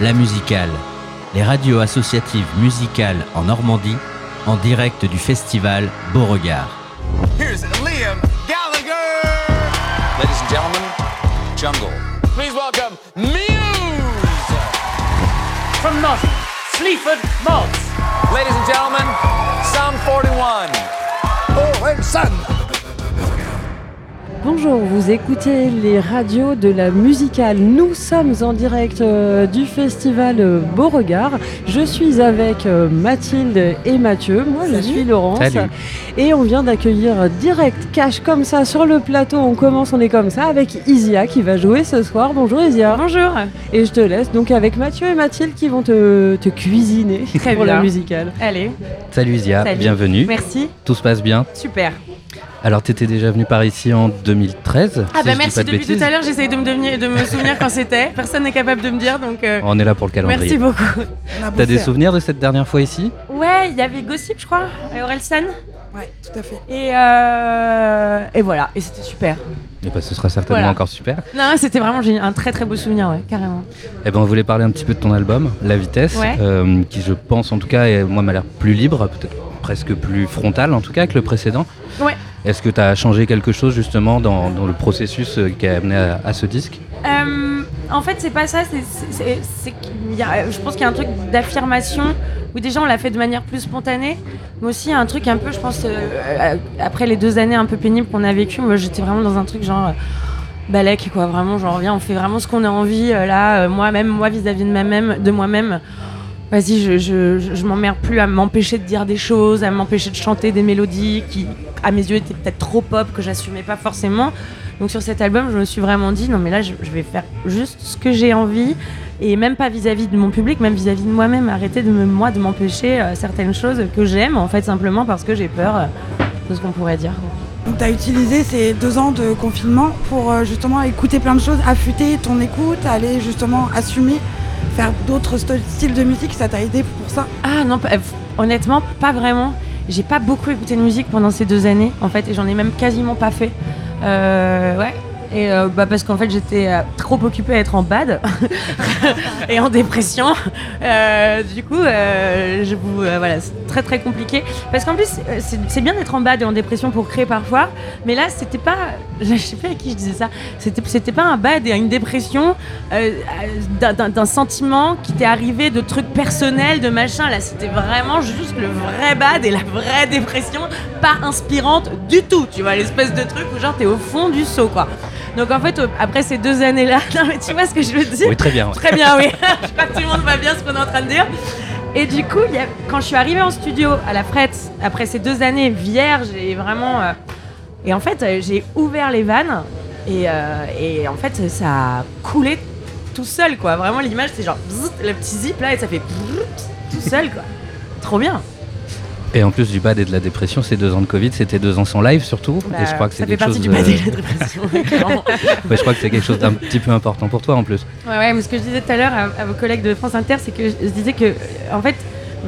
La Musicale, les radios associatives musicales en Normandie, en direct du festival Beauregard. Here's Liam Gallagher. Ladies and gentlemen, Jungle. Please welcome Muse. From Nos, Sleaford Mods. Ladies and gentlemen, Sound 41. Oh, and son. Bonjour, vous écoutez les radios de la musicale. Nous sommes en direct euh, du festival euh, Beauregard. Je suis avec euh, Mathilde et Mathieu. Moi, je suis Laurence. Salut. Et on vient d'accueillir direct cash comme ça sur le plateau. On commence, on est comme ça avec Isia qui va jouer ce soir. Bonjour Isia. Bonjour. Et je te laisse donc avec Mathieu et Mathilde qui vont te, te cuisiner Très pour bien. la musicale. Allez, Salut Isia, Salut. bienvenue. merci. Tout se passe bien. Super. Alors, tu étais déjà venu par ici en 2013 Ah si bah merci depuis bêtises. tout à l'heure, j'essaye de me, devenir- de me souvenir quand c'était. Personne n'est capable de me dire, donc euh, On est là pour le merci calendrier. beaucoup. T'as des souvenirs de cette dernière fois ici? Ouais, il y avait Gossip, je crois, à Orelsan. Ouais, tout à fait. Et, euh, et voilà, et c'était super. Et bah, ce sera certainement Voilà. encore super. Non, c'était vraiment un très très beau souvenir, ouais, carrément. Eh ben, on voulait parler un petit peu de ton album, La Vitesse, Ouais. euh, qui je pense en tout cas, est- moi, m'a l'air plus libre, peut-être presque plus frontal en tout cas que le précédent. Ouais. Est-ce que tu as changé quelque chose justement dans, le processus euh, qui a amené à, ce disque? Euh, en fait, c'est pas ça. je pense qu'il y a un truc d'affirmation où déjà on l'a fait de manière plus spontanée, mais aussi un truc un peu, je pense, euh, après les deux années un peu pénibles qu'on a vécues, moi j'étais vraiment dans un truc genre. Balek quoi, vraiment, genre viens, on fait vraiment ce qu'on a envie là, moi-même, moi vis-à-vis de moi-même, de moi-même. Vas-y, je, je, je, m'emmerde plus à m'empêcher de dire des choses, à m'empêcher de chanter des mélodies qui, à mes yeux, étaient peut-être trop pop, que j'assumais pas forcément. Donc sur cet album, je me suis vraiment dit, non mais là, je, vais faire juste ce que j'ai envie, et même pas vis-à-vis de mon public, même vis-à-vis de moi-même, arrêter de me, m'empêcher euh, certaines choses que j'aime, en fait, simplement parce que j'ai peur euh, de ce qu'on pourrait dire. Donc tu as utilisé ces deux ans de confinement pour euh, justement écouter plein de choses, affûter ton écoute, aller justement assumer, faire d'autres st- styles de musique, ça t'a aidé pour ça Ah non, honnêtement, pas vraiment. J'ai pas beaucoup écouté de musique pendant ces deux années, en fait, et j'en ai même quasiment pas fait. Euh, ouais. Et euh, bah parce qu'en fait j'étais euh, trop occupée à être en bad et en dépression. Euh, du coup, voilà, c'est très très compliqué. Parce qu'en plus c'est bien d'être en bad et en dépression pour créer parfois, mais là c'était pas, je sais pas à qui je disais ça. C'était c'était pas un bad et une dépression d'un- d'un d'un sentiment qui t'est arrivé de trucs personnels, de machin. Là c'était vraiment juste le vrai bad et la vraie dépression, pas inspirante du tout. Tu vois l'espèce de truc où genre t'es au fond du seau quoi. Donc en fait, après ces deux années-là, non mais tu vois ce que je veux dire Oui, très bien. ouais. Très bien, oui. je crois que tout le monde va bien ce qu'on est en train de dire. Et du coup, il y a- quand je suis arrivée en studio à la Frette, après ces deux années vierges et vraiment. euh, et en fait, euh, j'ai ouvert les vannes et, euh, et en fait, ça a coulé tout seul, quoi. Vraiment, l'image, c'est genre le petit zip là et ça fait tout seul, quoi. Trop bien. Et en plus du bad et de la dépression, ces deux ans de Covid, c'était deux ans sans live surtout. et je crois que ça c'est fait quelque partie chose. du bad et de la dépression, ouais, clairement. ouais, je crois que c'est quelque chose d'un petit peu important pour toi en plus. Ouais, ouais, mais ce que je disais tout à l'heure à, à vos collègues de France Inter, c'est que je, je disais que, en fait,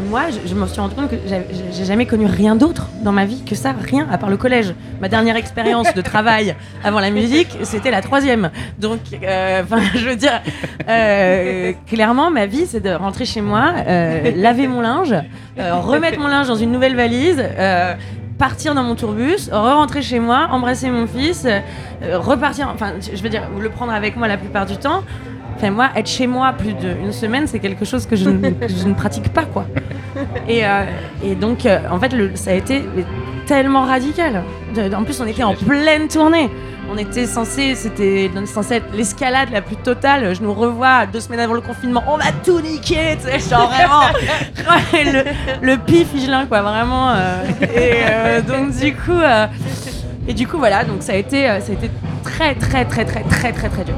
moi, je, je me suis rendu compte que j'ai jamais connu rien d'autre dans ma vie que ça, rien, à part le collège. Ma dernière expérience de travail avant la musique, c'était la troisième. Donc, euh, je veux dire, euh, clairement, ma vie, c'est de rentrer chez moi, euh, laver mon linge, remettre mon linge dans une nouvelle valise. partir dans mon tourbus, re-rentrer chez moi, embrasser mon fils, euh, repartir, enfin je veux dire, le prendre avec moi la plupart du temps. Enfin moi, être chez moi plus d'une semaine, c'est quelque chose que je, ne, que je ne pratique pas quoi. Et, euh, et donc euh, en fait, le- ça a été tellement radical. En plus, on était en pleine tournée. On était censé, c'était censé être l'escalade la plus totale. Je nous revois deux semaines avant le confinement. On va tout niquer, tu sais, genre vraiment le, le pif Higelin, quoi, vraiment. euh, et donc du coup, et du coup voilà, donc ça a été, ça a été très très très très très très très dur.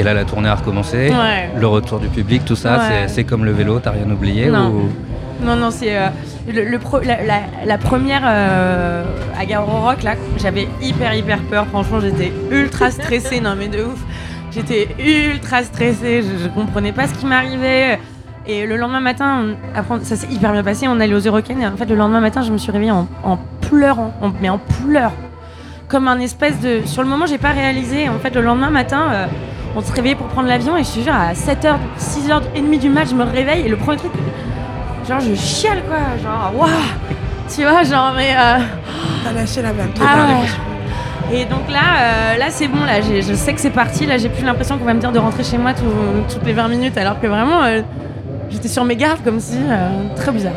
Et là, la tournée a recommencé. Ouais. Le retour du public, tout ça, Ouais. c'est- c'est comme le vélo, t'as rien oublié Non. ou... Non, non, c'est euh, le, le pro- la, la- la première euh, à Garo Rock, là, j'avais hyper, hyper peur. Franchement, j'étais ultra stressée. non, mais de ouf. J'étais ultra stressée. Je, je comprenais pas ce qui m'arrivait. Et le lendemain matin, on- après, ça s'est hyper bien passé. On allait aux Eurocaines. Et en fait, le lendemain matin, je me suis réveillée en, en pleurant. en- mais en pleurs. Comme un espèce de. Sur le moment, j'ai pas réalisé. En fait, le lendemain matin, euh, on se réveillait pour prendre l'avion et je te jure, à 7h, 6h30 du match, je me réveille et le premier truc, genre je chiale quoi, genre waouh, tu vois, genre mais. Euh... T'as lâché la vanne. Ah ouais. Et donc là, euh, là c'est bon, là je sais que c'est parti, là j'ai plus l'impression qu'on va me dire de rentrer chez moi tout- toutes les 20 minutes alors que vraiment euh, j'étais sur mes gardes comme si, euh, très bizarre.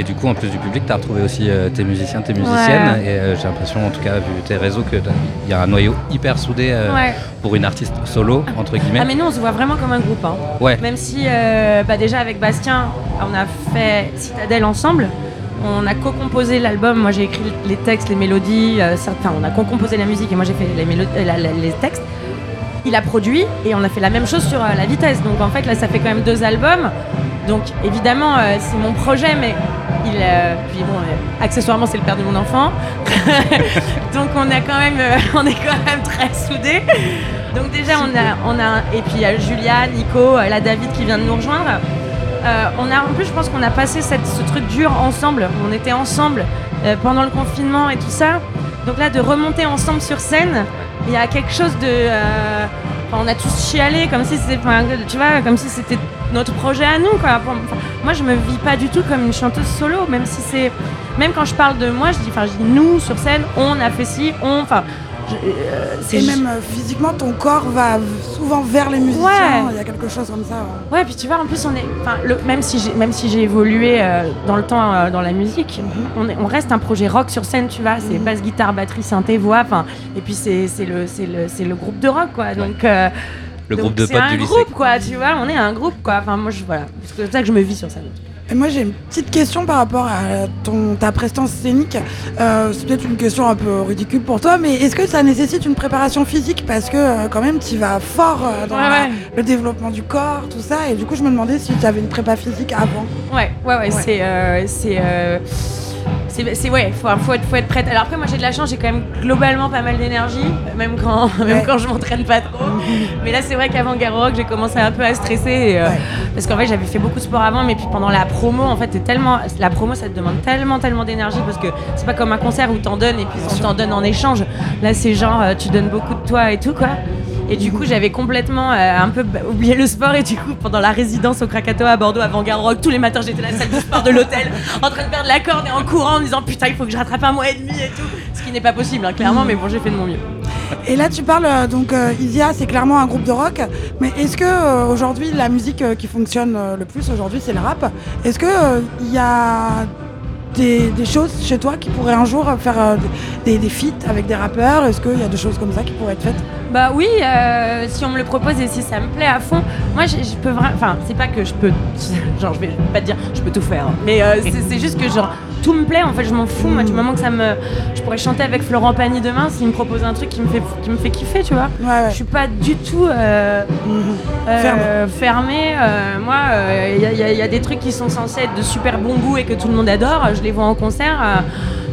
Et du coup, en plus du public, tu as retrouvé aussi euh, tes musiciens, tes musiciennes. Et euh, j'ai l'impression, en tout cas, vu tes réseaux, qu'il y a un noyau hyper soudé euh, Ouais. pour une artiste solo, entre guillemets. Ah mais nous on se voit vraiment comme un groupe. Hein. Ouais. Même si bah, déjà avec Bastien on a fait Citadelle ensemble, on a co-composé l'album, moi j'ai écrit les textes, les mélodies, certains, on a co-composé la musique et moi j'ai fait les, mélo- la- la- les textes. Il a produit et on a fait la même chose sur la vitesse. Donc en fait là ça fait quand même deux albums. Donc évidemment euh, c'est mon projet mais il euh, puis bon euh, accessoirement c'est le père de mon enfant. Donc on a quand même on est quand même très soudés. Donc déjà on a on a et puis il y a Julia, Nico, la David qui vient de nous rejoindre. On a en plus je pense qu'on a passé cette- ce truc dur ensemble. On était ensemble pendant le confinement et tout ça. Donc là de remonter ensemble sur scène, il y a quelque chose de on a tous chialé comme si c'était tu vois comme si c'était notre projet à nous quoi. Moi je me vis pas du tout comme une chanteuse solo même si c'est même quand je parle de moi je dis enfin je dis nous sur scène on a fait ci on enfin je- euh, c'est Et même euh, physiquement, ton corps va souvent vers les musiciens. Ouais. Il y a quelque chose comme ça. ouais. Ouais, puis tu vois, en plus, on est, enfin, le- même si j'ai, même si j'ai évolué euh, dans le temps euh, dans la musique, on, est- on reste un projet rock sur scène, tu vois. C'est basse, guitare, batterie, synthé, voix, enfin, et puis c'est, c'est le, c'est le, c'est le groupe de rock, quoi. Donc, euh, Le donc groupe de c'est potes un du lycée. groupe, quoi. Tu vois, on est un groupe, quoi. Enfin, moi, je, voilà, c'est comme ça que je me vis sur scène. Moi j'ai une petite question par rapport à ton, ta prestance scénique. Euh, c'est peut-être une question un peu ridicule pour toi, mais est-ce que ça nécessite une préparation physique? Parce que euh, quand même tu vas fort euh, dans Ouais, la- ouais. le développement du corps, tout ça. Et du coup je me demandais si tu avais une prépa physique avant. Ouais, ouais, ouais, c'est. c'est euh, c'est ouais, faut, faut, être, faut être prête. Alors après, moi j'ai de la chance, j'ai quand même globalement pas mal d'énergie, même quand, même Ouais. quand je m'entraîne pas trop. mais là, c'est vrai qu'avant Garo Rock, j'ai commencé un peu à stresser. et, euh, Ouais. Parce qu'en fait, j'avais fait beaucoup de sport avant, mais puis pendant la promo, en fait, tellement. La promo, ça te demande tellement, tellement d'énergie parce que c'est pas comme un concert où t'en donnes et puis on t'en donne en échange. Là, c'est genre, euh, tu donnes beaucoup de toi et tout, quoi. Et du coup, j'avais complètement euh, un peu oublié le sport. Et du coup, pendant la résidence au Krakatoa à Bordeaux, avant Garo Rock, tous les matins, j'étais à la salle de sport de l'hôtel, en train de perdre la corde et en courant, en me disant putain, il faut que je rattrape un mois et demi et tout. Ce qui n'est pas possible, hein, clairement, mais bon, j'ai fait de mon mieux. Et là tu parles euh, donc euh, c'est clairement un groupe de rock. Mais est-ce que euh, aujourd'hui la musique qui fonctionne le plus aujourd'hui c'est le rap? Est-ce que il y a des, des choses chez toi qui pourraient un jour faire euh, des, des feats avec des rappeurs? Est-ce qu'il y a des choses comme ça qui pourraient être faites? Bah oui, euh, si on me le propose et si ça me plaît à fond, moi je, je peux vraiment. Enfin, c'est pas que je peux. Genre, je vais pas te dire, je peux tout faire. hein. Mais euh, c'est juste que, genre, tout me plaît en fait, je m'en fous. Moi, du moment que ça me. Je pourrais chanter avec Florent Pagny demain s'il me propose un truc qui me fait, qui me fait kiffer, tu vois. Ouais, ouais. Je suis pas du tout euh, euh, Fermé. fermée. Euh, moi, il y, y a des trucs qui sont censés être de super bon goût et que tout le monde adore. Je les vois en concert.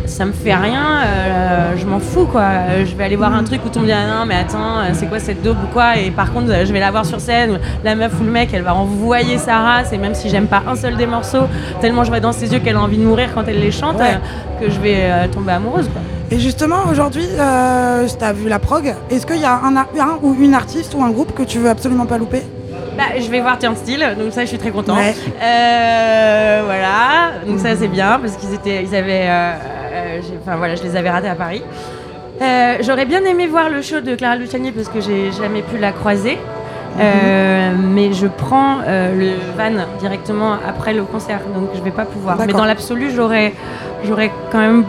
Ça me fait rien, euh, je m'en fous quoi. Je vais aller voir un truc où tout le monde dit ah non mais attends, euh, c'est quoi cette dope ou quoi Et par contre, euh, je vais la voir sur scène, la meuf ou le mec, elle va envoyer sa race et même si j'aime pas un seul des morceaux, tellement je vois dans ses yeux qu'elle a envie de mourir quand elle les chante, Ouais. euh, que je vais euh, tomber amoureuse quoi. Et justement, aujourd'hui, tu as vu la prog. Est-ce qu'il y a un, ou une artiste ou un groupe que tu veux absolument pas louper? Bah, je vais voir Turnstile, donc ça je suis très contente. Ouais. Euh, voilà, donc ça c'est bien parce qu'ils étaient, ils avaient, euh, enfin voilà, je les avais ratés à Paris. Euh, J'aurais bien aimé voir le show de Clara Luciani parce que j'ai jamais pu la croiser. Euh, mais je prends euh, le van directement après le concert, donc je vais pas pouvoir. Mais dans l'absolu, j'aurais, j'aurais quand même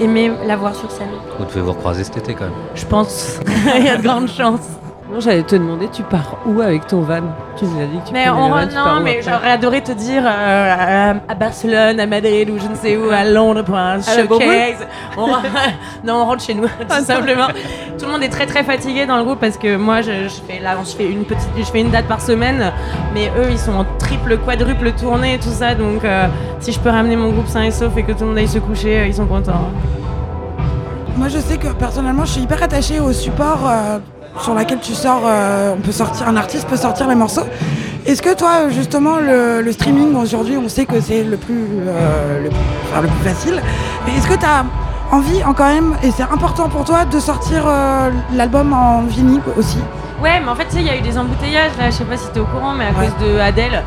aimé la voir sur scène. Vous devez vous recroiser cet été quand même. Je pense, il y a de grandes chances. Non, j'allais te demander, tu pars où avec ton van? Tu nous as dit que tu Mais on van, re- tu pars non, mais j'aurais adoré te dire euh, à, à Barcelone, à Madrid ou je ne sais où, à Londres pour un showcase. On rentre- non, on rentre chez nous, tout simplement. Tout le monde est très très fatigué dans le groupe parce que moi, je, je fais là, je fais une petite, je fais une date par semaine, mais eux, ils sont en triple, quadruple tournée et tout ça. Donc, euh, si je peux ramener mon groupe sain et sauf et que tout le monde aille se coucher, euh, ils sont contents. Moi, je sais que personnellement, je suis hyper attachée au support euh, sur lequel tu sors. euh, on peut sortir, un artiste peut sortir les morceaux. Est-ce que toi, justement, le, le streaming aujourd'hui, on sait que c'est le plus, euh, le, plus- enfin, le plus facile. Mais est-ce que tu as envie, en quand même, et c'est important pour toi, de sortir euh, l'album en vinyle aussi? Ouais, mais en fait, tu sais, il y a eu des embouteillages là, je sais pas si t'es au courant, mais à cause de Adèle,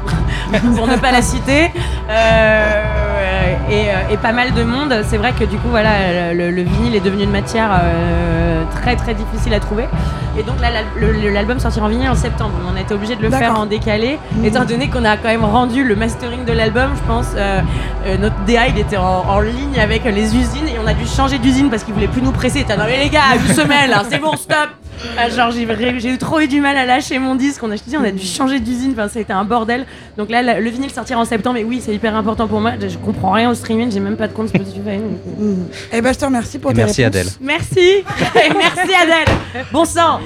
pour ne pas la citer, euh, et, euh, et pas mal de monde. C'est vrai que du coup, voilà, le, le vinyle est devenu une matière euh, très très difficile à trouver. Et donc là, l'album sortira en vinyle en septembre. On a été obligé de le faire en décalé, étant donné qu'on a quand même rendu le mastering de l'album, je pense. euh, notre DA, il était en, en ligne avec les usines et on a dû changer d'usine parce qu'il voulait plus nous presser. T'as non mais les gars, une semaine c'est bon, stop. Ah, genre j'ai eu trop eu du mal à lâcher mon disque. On a, je te dis, on a dû changer d'usine. Enfin, ça a été un bordel. Donc là, la- le vinyle sortira en septembre. Et oui, c'est hyper important pour moi. Je, je comprends rien au streaming. J'ai même pas de compte Spotify. donc, euh, Eh ben, je te remercie pour Et tes merci réponses. Adèle. Merci. Et merci Adèle. Bon sang.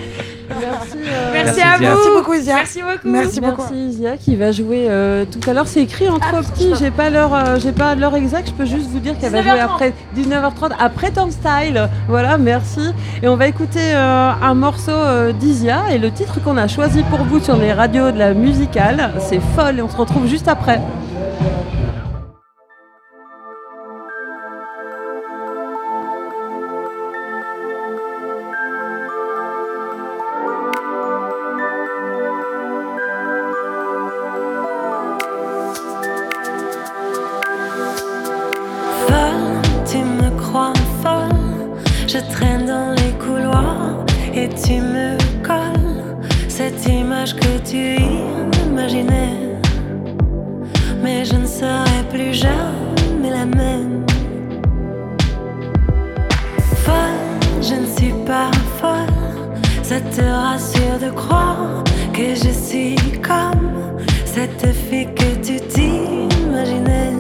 Merci, euh, Merci, Merci, à Zia. vous. Merci beaucoup, Isia. Merci beaucoup. Merci beaucoup. Merci Isia qui va jouer euh, tout à l'heure. C'est écrit en trop petit. J'ai pas l'heure, euh, j'ai pas l'heure exacte. Je peux juste vous dire qu'elle va jouer 19h30. après 19h30 après Tom Style. Voilà, merci. Et on va écouter euh, un morceau euh, d'Isia et le titre qu'on a choisi pour vous sur les radios de la musicale, c'est Folle et on se retrouve juste après. Je traîne tu me colles cette image que tu imaginais. Mais je ne serai plus jamais la même. Folle, je ne suis pas folle. Ça te rassure de croire que je suis comme cette fille que tu t'imaginais.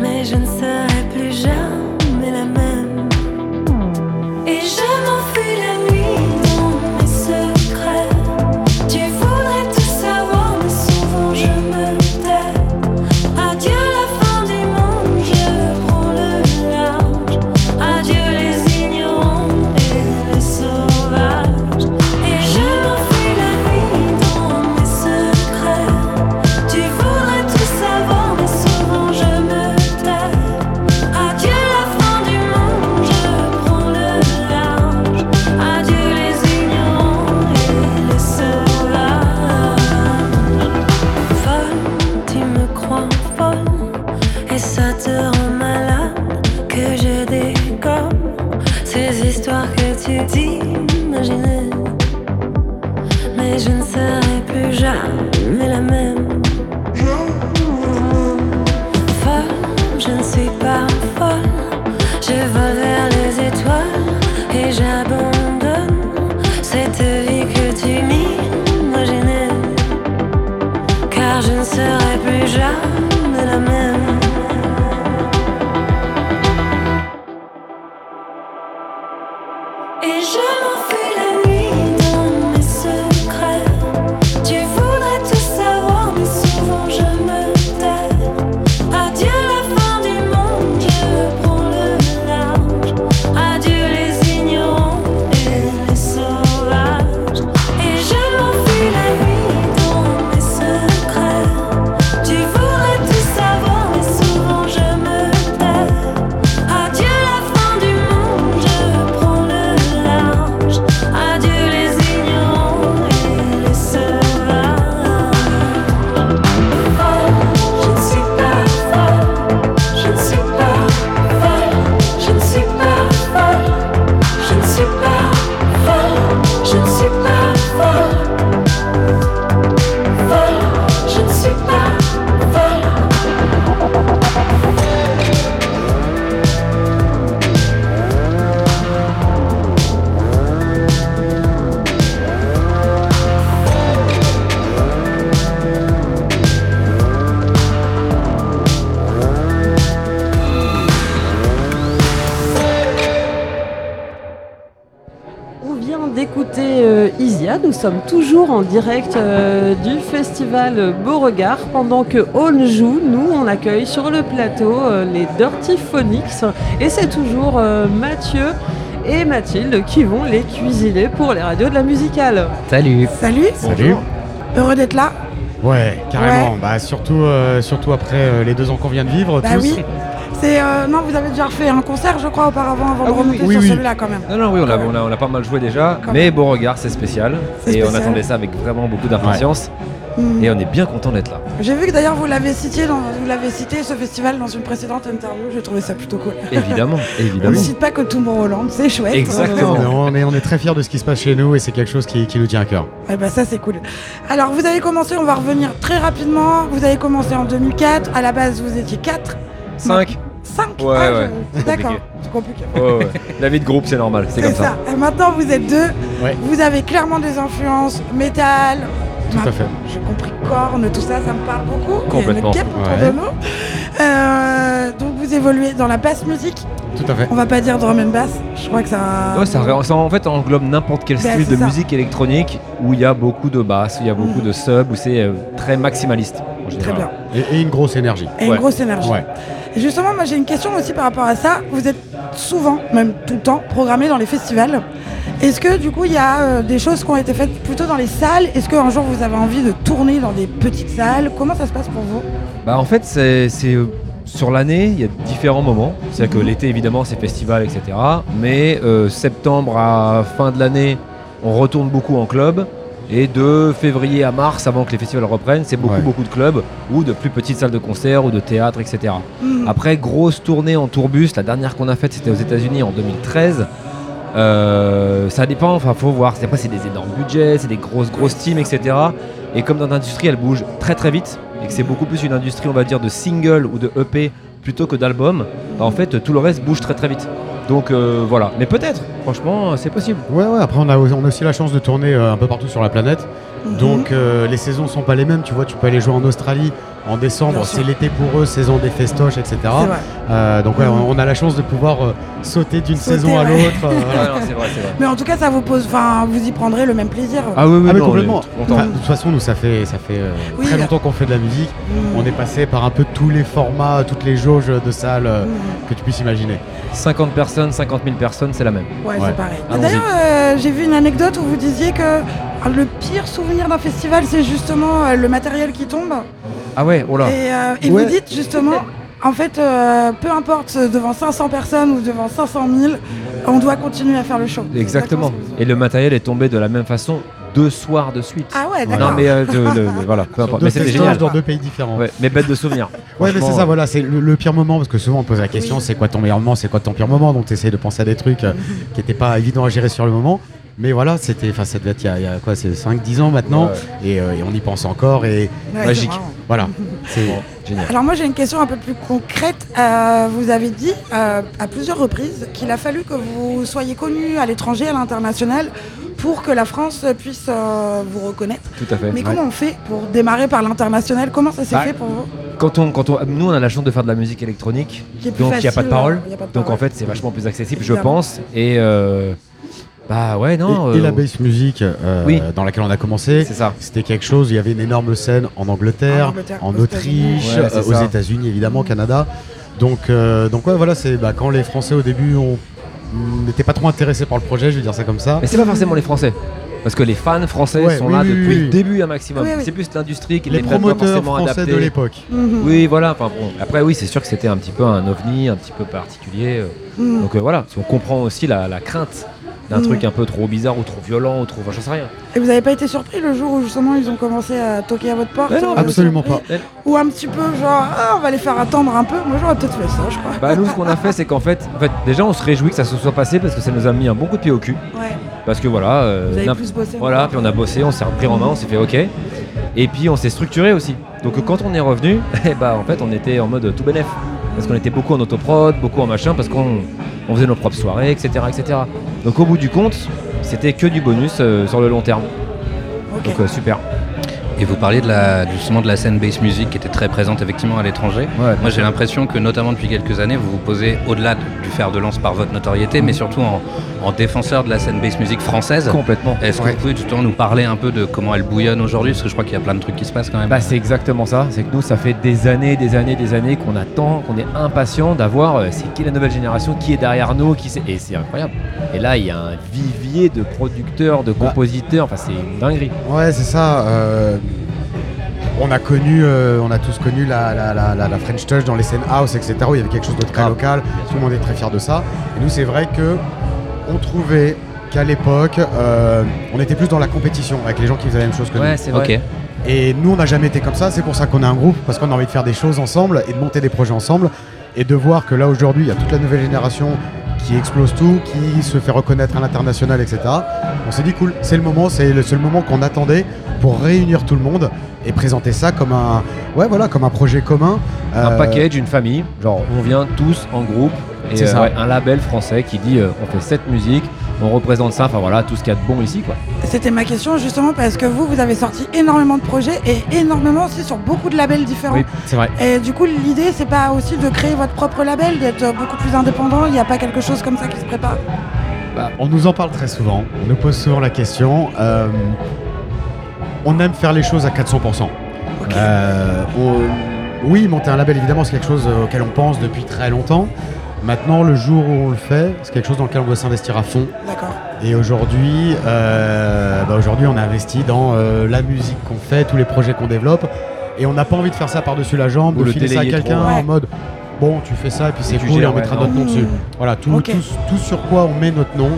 Mais je ne serai plus jamais nous sommes toujours en direct euh, du festival Beauregard. Pendant que Aune joue, nous on accueille sur le plateau euh, les Dirty Phonics et c'est toujours euh, Mathieu et Mathilde qui vont les cuisiner pour les radios de la musicale. Salut. Salut, Salut. heureux d'être là. Ouais, carrément. Bah, surtout, euh, surtout après euh, les deux ans qu'on vient de vivre Bah tous. oui. C'est euh, non, vous avez déjà refait un concert, je crois, auparavant, avant Ah de oui, remonter oui, sur oui. celui-là, quand même. Non, non, oui, on a, on a, on a pas mal joué déjà, Quand mais même. Beauregard, c'est spécial. Et on attendait ça avec vraiment beaucoup d'impatience. Et on est bien content d'être là. J'ai vu que d'ailleurs vous l'avez cité, dans, vous l'avez cité ce festival dans une précédente interview. J'ai trouvé ça plutôt cool. Évidemment, On ne évidemment. cite pas que Tomorrowland, c'est chouette. Exactement. On est, on est- on est très fiers de ce qui se passe chez nous et c'est quelque chose qui, qui nous tient à cœur. Eh ben ça c'est cool. Alors vous avez commencé, on va revenir très rapidement. Vous avez commencé en 2004. À la base vous étiez 4. 5 5 Ouais, ouais. C'est D'accord, compliqué. c'est compliqué. Ouais, ouais. La vie de groupe, c'est normal, c'est C'est comme ça. ça. Et maintenant vous êtes deux. Ouais. Vous avez clairement des influences métal. Tout à fait. J'ai compris corne, tout ça, ça me parle beaucoup. Complètement. Il y a une guêpe autour Ouais. de nous. Euh, donc vous évoluez dans la basse musique. Tout à fait. On va pas dire drum and bass. Je crois que ça. Ouais, ça, ça, en fait englobe n'importe quel Ben, style c'est de ça. musique électronique où il y a beaucoup de basses, où il y a beaucoup Mhm. de subs, où c'est euh, très maximaliste. en Très général. bien. Et, et une grosse énergie. Et une Ouais. grosse énergie. Ouais. Justement, moi j'ai une question aussi par rapport à ça. Vous êtes souvent, même tout le temps, programmé dans les festivals. Est-ce que du coup il y a euh, des choses qui ont été faites plutôt dans les salles? Est-ce qu'un jour vous avez envie de tourner dans des petites salles? Comment ça se passe pour vous? Bah en fait c'est euh, sur l'année il y a différents moments. C'est-à-dire Mhm. que l'été évidemment c'est festival etc. Mais euh, septembre à fin de l'année on retourne beaucoup en club. Et de février à mars, avant que les festivals reprennent, c'est beaucoup Ouais. beaucoup de clubs ou de plus petites salles de concert ou de théâtre, etc. Hmm. Après, grosse tournée en tourbus, la dernière qu'on a faite c'était aux États-Unis en 2013. Euh, ça dépend, enfin faut voir. Après, c'est des énormes budgets, c'est des grosses grosses teams, etc. Et comme dans l'industrie, elle bouge très très vite et que c'est beaucoup plus une industrie, on va dire, de single ou de EP plutôt que d'album, bah, en fait, tout le reste bouge très très vite. Donc euh, voilà. Mais peut-être, franchement, c'est possible. Ouais, ouais, après on a, aussi la chance de tourner euh, un peu partout sur la planète. Mhm. Donc euh, les saisons sont pas les mêmes, tu vois, tu peux aller jouer en Australie en décembre, c'est l'été pour eux, saison des festoches, etc. Euh, donc ouais, Mhm. on a la chance de pouvoir euh, sauter d'une saison à ouais. l'autre. euh, voilà. Mais en tout cas, ça vous pose. Enfin, vous y prendrez le même plaisir. Ah oui, oui, Ah mais non, complètement. Enfin, de toute façon, nous ça fait ça fait euh, Oui. très longtemps qu'on fait de la musique. Hmm. On est passé par un peu tous les formats, toutes les jauges de salles que tu puisses imaginer. 50 personnes, 50 000 personnes, c'est la même. Ouais, Ouais. c'est pareil. D'ailleurs, euh, j'ai vu une anecdote où vous disiez que le pire souvenir d'un festival, c'est justement euh, le matériel qui tombe. Ah ouais, oh là. Et, euh, et Ouais. vous dites justement, en fait, euh, peu importe devant 500 personnes ou devant 500 000, on doit continuer à faire le show. Exactement. Et le matériel est tombé de la même façon deux soirs de suite. Ah ouais, d'accord. Non mais euh, de- le- le- voilà, peu importe. Deux Mais c'était festoches génial. dans deux pays différents. Ouais, mais bête de souvenirs. Ouais, mais c'est ça, voilà, c'est le, le pire moment parce que souvent on pose la question Oui. c'est quoi ton meilleur moment, c'est quoi ton pire moment, donc tu essayes de penser à des trucs euh, qui n'étaient pas évidents à gérer sur le moment. Mais voilà, c'était, enfin, ça devait être il y a, il y a quoi, c'est 5-10 ans maintenant, Ouais. et, euh, et on y pense encore, et Ouais, magique. voilà. C'est, Génial. Alors moi j'ai une question un peu plus concrète. Euh, vous avez dit euh, à plusieurs reprises qu'il a fallu que vous soyez connu à l'étranger, à l'international, pour que la France puisse euh, vous reconnaître. Tout à fait. Mais comment on fait pour démarrer par l'international? Comment ça s'est Bah, fait pour vous? Quand on, quand on, nous on a la chance de faire de la musique électronique, Qui est plus donc il n'y a pas de facile, parole. Donc en fait c'est vachement plus accessible, je pense. Et euh, bah ouais non. et, et euh, la bass music euh, oui. dans laquelle on a commencé, C'est ça. c'était quelque chose. Il y avait une énorme scène en Angleterre, En Angleterre, en aux Autriche, États-Unis. Ouais, euh, aux ça. États-Unis évidemment, au Canada. Donc, euh, donc ouais, voilà, c'est bah, quand les Français au début ont- n'étaient pas trop intéressés par le projet, je vais dire ça comme ça. Mais c'est pas forcément les Français. Parce que les fans français Ouais, sont oui, là oui, depuis oui. le début un maximum. Oui, oui. C'est plus l'industrie qui Les pas promoteurs forcément français adaptés. de l'époque. Mhm. Oui, voilà. Enfin, bon. Après, oui, c'est sûr que c'était un petit peu un ovni, un petit peu particulier. Mhm. Donc euh, voilà, si on comprend aussi la, la crainte d'un truc un peu trop bizarre ou trop violent ou trop. Enfin, j'en sais rien. Et vous n'avez pas été surpris le jour où justement ils ont commencé à toquer à votre porte non, euh, absolument surpris Ou un petit peu genre ah, on va les faire attendre un peu. Moi j'aurais peut-être fait ça, je crois. Bah, nous, ce qu'on a fait, c'est qu'en fait, en fait, déjà, on se réjouit que ça se soit passé parce que ça nous a mis un bon coup de pied au cul. Ouais. Parce que voilà. euh, Vous avez plus bossé. Voilà, puis on a bossé, on s'est repris en main, on s'est fait OK. Et puis on s'est structuré aussi. Donc quand on est revenu, eh bah, en fait, on était en mode tout bénef. Parce qu'on était beaucoup en autoprod, beaucoup en machin, parce qu'on on faisait nos propres soirées, etc., etc. Donc au bout du compte, c'était que du bonus euh, sur le long terme. Donc euh, super. Et vous parliez de la, justement de la scène bass music qui était très présente effectivement à l'étranger. Ouais, Moi j'ai l'impression que notamment depuis quelques années vous vous posez au-delà du fer de lance par votre notoriété mais surtout en, en défenseur de la scène bass music française. Complètement. Est-ce que Ouais. vous pouvez justement nous parler un peu de comment elle bouillonne aujourd'hui? Parce que je crois qu'il y a plein de trucs qui se passent quand même. Bah, c'est exactement ça. C'est que nous, ça fait des années, des années, des années qu'on attend, qu'on est impatient d'avoir euh, c'est qui la nouvelle génération, qui est derrière nous, qui c'est. Et c'est incroyable. Et là, il y a un vivier de producteurs, de compositeurs. Enfin, c'est une dinguerie. Ouais, c'est ça. euh, On a connu, euh, on a tous connu la, la- la- la- la French Touch dans les scènes house, etc. Où il y avait quelque chose de très Grave, local. Tout le monde est très fier de ça. Et nous, c'est vrai que on trouvait qu'à l'époque, euh, on était plus dans la compétition avec les gens qui faisaient la même chose que Ouais, nous. c'est vrai. Ok. Et nous, on n'a jamais été comme ça. C'est pour ça qu'on est un groupe, parce qu'on a envie de faire des choses ensemble et de monter des projets ensemble. Et de voir que là, aujourd'hui, il y a toute la nouvelle génération qui explose tout, qui se fait reconnaître à l'international, etc. On s'est dit, cool, c'est le moment, c'est le seul moment qu'on attendait pour réunir tout le monde et présenter ça comme un, ouais, voilà, comme un projet commun. Un Euh, package, une famille. Genre, on vient tous en groupe. Et C'est euh, ça. ouais, un label français qui dit euh, on fait cette musique, on représente ça, enfin voilà, tout ce qu'il y a de bon ici quoi. C'était ma question justement parce que vous, vous avez sorti énormément de projets et énormément aussi sur beaucoup de labels différents. Oui, c'est vrai. Et du coup, l'idée, c'est pas aussi de créer votre propre label, d'être beaucoup plus indépendant. Il n'y a pas quelque chose comme ça qui se prépare? Bah, on nous en parle très souvent, on nous pose souvent la question. euh, on aime faire les choses à 400%. Euh, on- oui, monter un label, évidemment, c'est quelque chose euh, auquel on pense depuis très longtemps. Maintenant, le jour où on le fait, c'est quelque chose dans lequel on doit s'investir à fond. D'accord. Et aujourd'hui, euh, bah, aujourd'hui, on a investi dans euh, la musique qu'on fait, tous les projets qu'on développe. Et on n'a pas envie de faire ça par-dessus la jambe, Ou de le filer ça à quelqu'un trop. en mode bon, tu fais ça et puis c'est cool et on mettra notre nom dessus. Mmh. Voilà, tout, Ok. tout, tout sur quoi on met notre nom,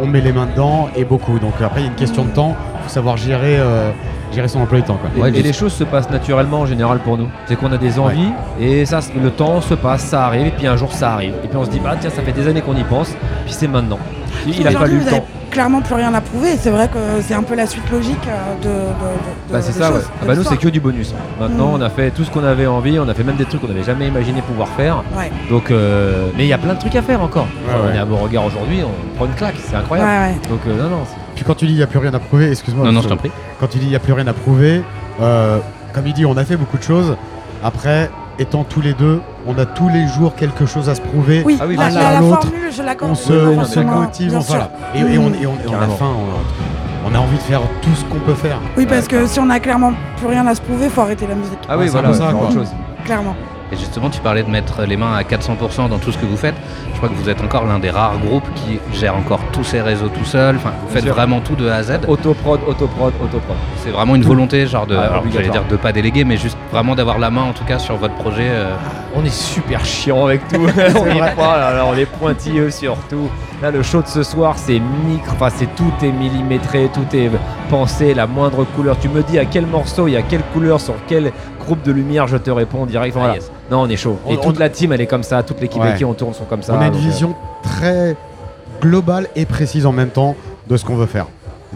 on met les mains dedans et beaucoup. Donc après, il y a une question de temps, faut savoir gérer, euh, gérer son emploi du temps. Quoi. Et, Ouais, et juste- les choses se passent naturellement en général pour nous. C'est qu'on a des envies et ça, le temps se passe, ça arrive et puis un jour ça arrive. Et puis on se dit bah tiens ça fait des années qu'on y pense, puis c'est maintenant. Il, il a fallu vous le avez temps. clairement plus rien à prouver. C'est vrai que c'est un peu la suite logique euh, de. de- de- Bah c'est ça ouais. Ah bah nous c'est que du bonus. Maintenant Mm. on a fait tout ce qu'on avait envie, on a fait même des trucs qu'on n'avait jamais imaginé pouvoir faire. Ouais. Donc euh, mais il y a plein de trucs à faire encore. Ouais, on ouais. est à Beauregard aujourd'hui, on prend une claque, c'est incroyable. Ouais, ouais. Donc euh, non non. Puis quand tu dis il n'y a plus rien à prouver, excuse-moi. Non, non, je t'en prie. Quand tu dis il n'y a plus rien à prouver, euh, comme il dit, on a fait beaucoup de choses. Après, étant tous les deux, on a tous les jours quelque chose à se prouver. Oui, Ah oui, la, la- la formule, je l'accorde. on se, oui, on se motive, on- voilà. Et, et on, et on- et on a faim, on, on a envie de faire tout ce qu'on peut faire. Oui, parce que si on a clairement plus rien à se prouver, faut arrêter la musique. Ah oui voilà, ça, quoi. chose. Clairement. Et justement, tu parlais de mettre les mains à 400% dans tout ce que vous faites. Je crois que vous êtes encore l'un des rares groupes qui gère encore tous ses réseaux tout seul. Enfin, vous faites vraiment tout de A à Z. Autoprod, autoprod, autoprod. C'est vraiment une volonté, genre de, Ah, alors, j'allais dire de pas déléguer, mais juste vraiment d'avoir la main en tout cas sur votre projet. euh. On est super chiant avec tout. on est pas, là, on est pointilleux sur tout. Là, le show de ce soir, c'est micro, enfin, c'est tout est millimétré, tout est pensé, la moindre couleur. Tu me dis à quel morceau, il y a quelle couleur, sur quel groupe de lumière, je te réponds direct. Voilà. Ah, yes. Non, on est chaud. Et toute on- la team, elle est comme ça. Toute l'équipe Ouais. avec qui on tourne sont comme ça. on a une euh, vision très globale et précise en même temps de ce qu'on veut faire.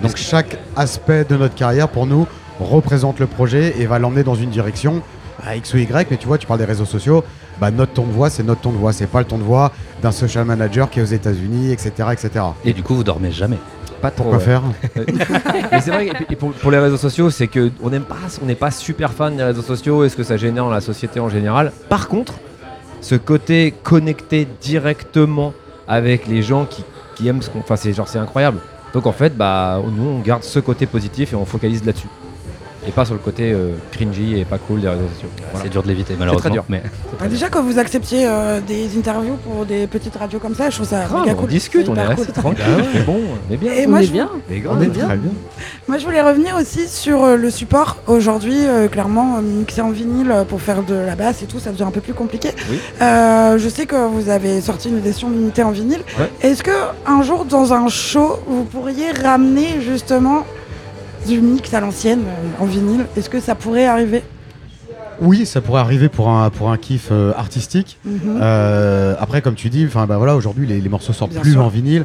Donc chaque aspect de notre carrière pour nous représente le projet et va l'emmener dans une direction à X ou Y. Mais tu vois, tu parles des réseaux sociaux. Bah, notre ton de voix, c'est notre ton de voix. C'est pas le ton de voix d'un social manager qui est aux États-Unis, etc., etc. Et du coup, vous dormez jamais. Pas trop. Pourquoi ouais. faire Mais c'est vrai, et pour, pour les réseaux sociaux, c'est que on n'aime pas, on n'est pas super fan des réseaux sociaux et ce que ça génère dans la société en général. Par contre, ce côté connecté directement avec les gens qui, qui aiment ce qu'on, genre c'est incroyable. Donc en fait, bah nous on garde ce côté positif et on focalise là-dessus. Et pas sur le côté euh, cringy et pas cool des réseaux sociaux. Voilà. C'est dur de l'éviter, C'est malheureusement. très dur. Mais Bah, déjà, quand vous acceptiez euh, des interviews pour des petites radios comme ça, je trouve ça Grave, méga on cool. discute, on est resté cool. tranquille, c'est bon, on est bien. Et On moi, est je, bien. Mais On est bien. très bien. moi, je voulais revenir aussi sur euh, le support. Aujourd'hui, euh, clairement, euh, mixer en vinyle euh, pour faire de la basse et tout, ça devient un peu plus compliqué. Oui. Euh, je sais que vous avez sorti une édition limitée en vinyle. Ouais. Est-ce que un jour, dans un show, vous pourriez ramener justement du mix à l'ancienne euh, en vinyle Est-ce que ça pourrait arriver? Oui, ça pourrait arriver pour un, pour un kiff euh, artistique. Mhm. Euh, après, comme tu dis, enfin bah voilà, aujourd'hui les, les morceaux sortent Bien plus sûr. en vinyle.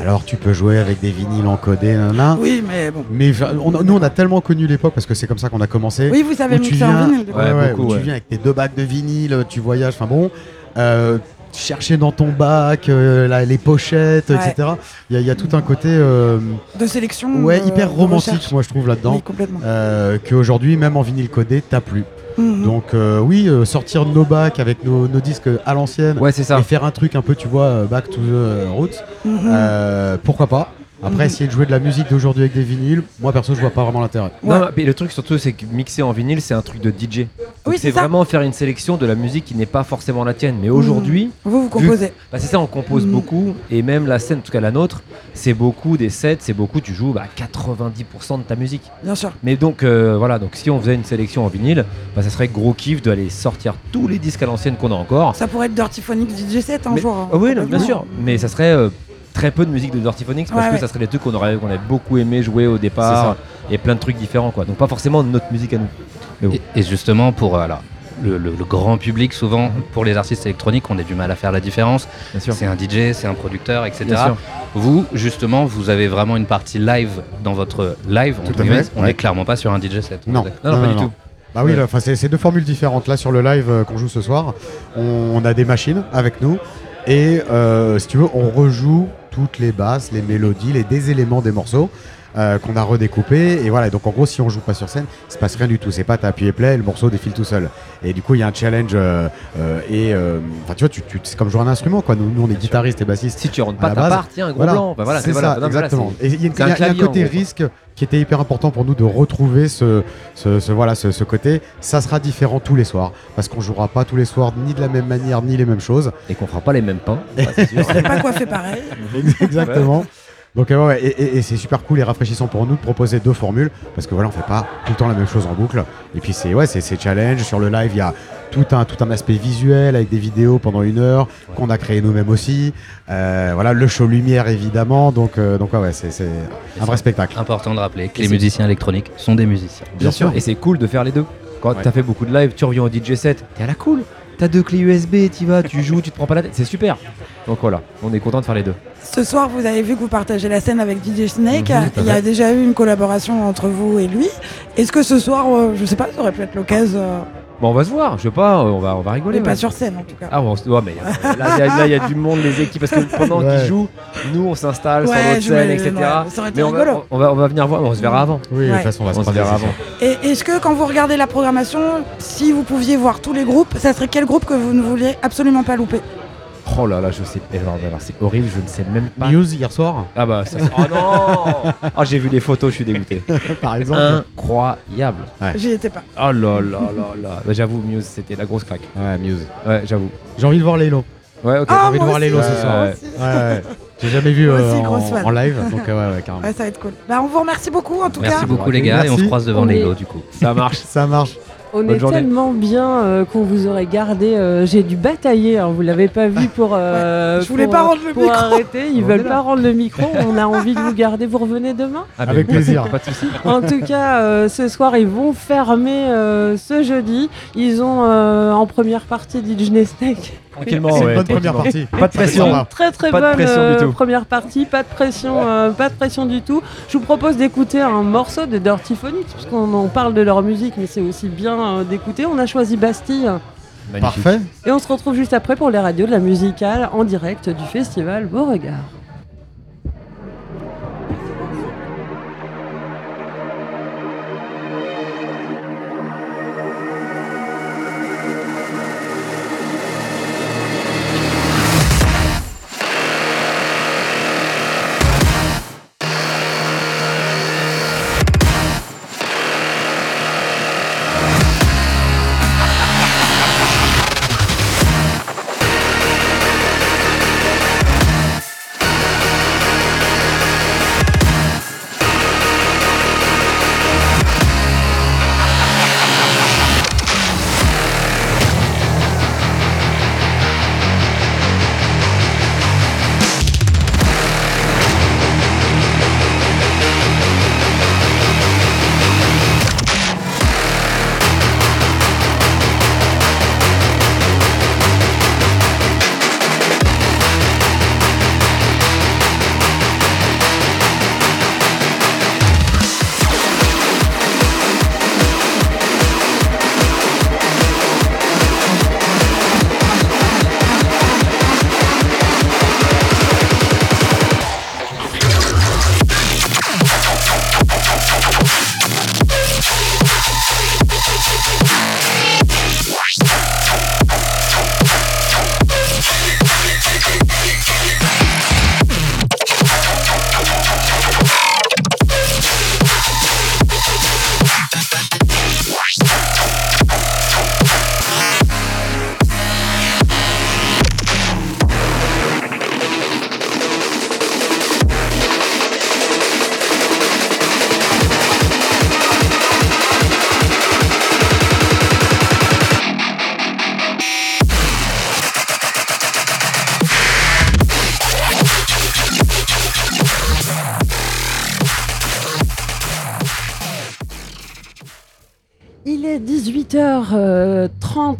Alors tu peux jouer avec des vinyles encodés, nanana. Oui, mais bon. Mais on nous, on a tellement connu l'époque parce que c'est comme ça qu'on a commencé. Oui, vous savez tu mixer en viens, vinyle. ouais, Ouais, beaucoup, ouais. tu viens avec tes deux bacs de vinyle, tu voyages. Enfin bon, euh, chercher dans ton bac euh, la- les pochettes, Ouais. etc. Il y, a- il y a tout un côté, euh, De sélection. ouais, hyper de romantique, recherche. moi je trouve là-dedans. Oui, complètement. Euh, qu'aujourd'hui, même en vinyle codé, t'as plus. Mhm. Donc euh, oui, euh, sortir nos bacs avec nos, nos disques à l'ancienne Ouais, c'est ça. et faire un truc un peu, tu vois, euh, back to the roots, Mhm. euh, pourquoi pas Après, essayer de jouer de la musique d'aujourd'hui avec des vinyles, moi perso, je vois pas vraiment l'intérêt. Non, mais le truc surtout, c'est que mixer en vinyle, c'est un truc de DJ. Donc Oui, c'est c'est ça. vraiment faire une sélection de la musique qui n'est pas forcément la tienne. Mais aujourd'hui, Vous, vous vu- composez. bah, c'est ça, on compose Mm. beaucoup. Et même la scène, en tout cas la nôtre, c'est beaucoup des sets, c'est beaucoup, tu joues bah, 90% de ta musique. Bien sûr. Mais donc euh, voilà, donc si on faisait une sélection en vinyle, bah, ça serait gros kiff d'aller sortir tous les disques à l'ancienne qu'on a encore. Ça pourrait être Dirty Phonics DJ 7 un Mais- jour. hein, Ah oui, non, bien sûr. Mais ça serait euh, très peu de musique de Dirty Phonics parce Ouais, que ouais. ça serait des trucs qu'on aurait, qu'on avait beaucoup aimé jouer au départ et plein de trucs différents quoi. Donc pas forcément notre musique à nous. Mais bon. Et, et justement, pour euh, alors, le, le- le grand public, souvent, pour les artistes électroniques, on a du mal à faire la différence. C'est un DJ, c'est un producteur, etc. Vous, justement, vous avez vraiment une partie live dans votre live. Tout On ouais. n'est clairement pas sur un DJ set. Non, Non, non, pas du tout. Bah oui, enfin, c'est c'est deux formules différentes. Là, sur le live euh, qu'on joue ce soir, on, on a des machines avec nous. Et euh, si tu veux, on rejoue toutes les basses, les mélodies, les des éléments des morceaux euh, qu'on a redécoupés. Et voilà, donc en gros, si on joue pas sur scène, il se passe rien du tout. C'est pas t'as appuyé play et le morceau défile tout seul. Et du coup, il y a un challenge. euh, euh, et euh, enfin, tu vois, tu, tu- c'est comme jouer un instrument. Quoi. Nous, nous, on est guitaristes et bassistes. Si tu rentres pas ta base. part, tiens, un gros Voilà. blanc. Bah voilà, c'est voilà. ça, Non, mais voilà, exactement. et il y a, un il y a- il y a un clavier, en côté risque qui était hyper important pour nous de retrouver ce, ce, ce- voilà, ce, ce côté. Ça sera différent tous les soirs parce qu'on jouera pas tous les soirs ni de la même manière ni les mêmes choses. Et qu'on fera pas les mêmes pains. sûr. On n'est pas coiffé pareil. Exactement. Donc euh, ouais, et, et- et c'est super cool et rafraîchissant pour nous de proposer deux formules parce que voilà on fait pas tout le temps la même chose en boucle et puis c'est ouais c'est c'est challenge sur le live il y a tout un tout un aspect visuel avec des vidéos pendant une heure qu'on a créé nous-mêmes aussi Euh, voilà le show lumière évidemment donc euh, donc ouais, ouais c'est un vrai spectacle Important de rappeler que Et les musiciens électroniques sont des musiciens. Bien sûr. Et c'est cool de faire les deux. Quand Ouais. t'as fait beaucoup de live, tu reviens au DJ set, t'es à la cool. T'as deux clés USB, t'y vas, tu joues, tu te prends pas la tête. C'est super. Donc voilà, on est content de faire les deux. Ce soir, vous avez vu que vous partagez la scène avec DJ Snake. Mhm, Il y a déjà eu une collaboration entre vous et lui. Est-ce que ce soir, euh, je sais pas, ça aurait pu être l'occasion, euh, Bon, on va se voir, je sais pas, on va, on va rigoler. mais pas sur scène en tout cas. Ah, bon, on se- ouais, mais euh, là, il y a- y, du monde, les équipes, parce que pendant Ouais. qu'ils jouent, nous, on s'installe sur notre scène, etc. ouais, ça aurait été mais on va, rigolo. on, va, on va venir voir, mais on se verra avant. oui de toute façon on va On se se verra avant. Et est-ce que quand vous regardez la programmation, si vous pouviez voir tous les groupes, ça serait quel groupe que vous ne vouliez absolument pas louper? Oh là là, je sais. eh, c'est horrible, je ne sais même pas. Muse hier soir Ah bah, ça, oh non Oh, j'ai vu les photos, je suis dégoûté. par exemple Incroyable. J'y étais pas. Oh là là là là. Bah, j'avoue, Muse, c'était la grosse craque. ouais Muse Ouais, j'avoue. j'ai envie de voir Laylo Ouais, ok. Ah, j'ai envie de voir Laylo ce soir ouais. j'ai jamais vu euh, aussi, en, en live donc euh, ouais ouais carrément Ouais, ça va être cool. Bah, on vous remercie beaucoup en tout Merci cas. beaucoup les gars et on Merci. se croise devant On les lots du coup. Ça marche. ça marche On Bonne est journée. tellement bien euh, qu'on vous aurait gardé. euh, J'ai dû batailler, hein, vous l'avez pas vu pour. euh, Je voulais pour, pas rendre le pour micro. arrêter. Ils On veulent là. pas rendre le micro. On a envie de vous garder. Vous revenez demain? Ah, bah, Avec de- plaisir. Pas de soucis. En tout cas, euh, ce soir, ils vont fermer euh, ce jeudi. Ils ont euh, en première partie DJ Snake. Tranquillement, c'est ouais, une bonne première tranquillement. partie Pas de pression. Très très Pas de bonne pression du euh, tout. première partie, pas de pression, euh, pas de pression du tout. Je vous propose d'écouter un morceau de Dirty Phonics, puisqu'on en parle de leur musique, mais c'est aussi bien euh, d'écouter. On a choisi Bastille Magnifique. parfait et on se retrouve juste après pour les radios de la musicale en direct du festival Beauregard.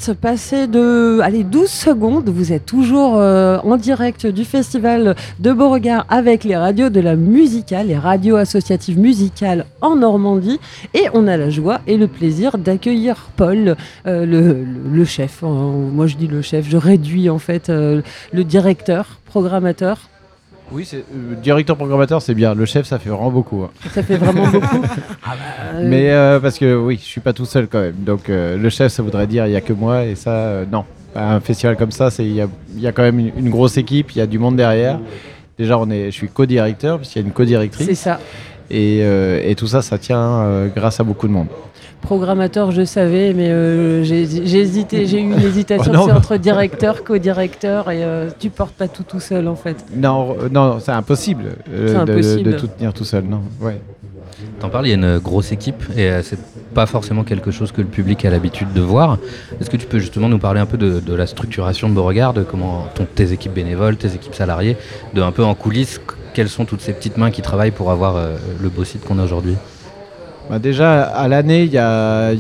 18h30, passé de allez, 12 secondes. Vous êtes toujours euh, en direct du festival de Beauregard avec les radios de la musicale, les radios associatives musicales en Normandie. Et on a la joie et le plaisir d'accueillir Paul, euh, le, le chef. moi je dis le chef, je réduis en fait le directeur, programmateur. Oui, c'est euh, directeur programmateur, c'est bien. Le chef, ça fait vraiment beaucoup. hein. Ça fait vraiment beaucoup. Ah bah, euh, Mais euh, parce que oui, je suis pas tout seul quand même. Donc euh, le chef, ça voudrait dire il y a que moi et ça, euh, non. Un festival comme ça, c'est il y a, il y a quand même une, une grosse équipe, il y a du monde derrière. Déjà, on est, je suis co-directeur puisqu'il y a une co-directrice. C'est ça. Et, euh, et tout ça, ça tient euh, grâce à beaucoup de monde. Programmateur, je savais, mais euh, j'ai hésité, j'ai eu une hésitation Oh non, entre directeur, co-directeur, et euh, tu portes pas tout tout seul en fait. Non, non, c'est impossible, euh, de- tout tenir tout seul. Non, ouais. T'en parles, il y a une grosse équipe et euh, c'est pas forcément quelque chose que le public a l'habitude de voir. Est-ce que tu peux justement nous parler un peu de, de la structuration de Beauregard, de comment ton- tes équipes bénévoles, tes équipes salariées, de un peu en coulisses, qu- quelles sont toutes ces petites mains qui travaillent pour avoir euh, le beau site qu'on a aujourd'hui? Bah déjà, à l'année, il y a,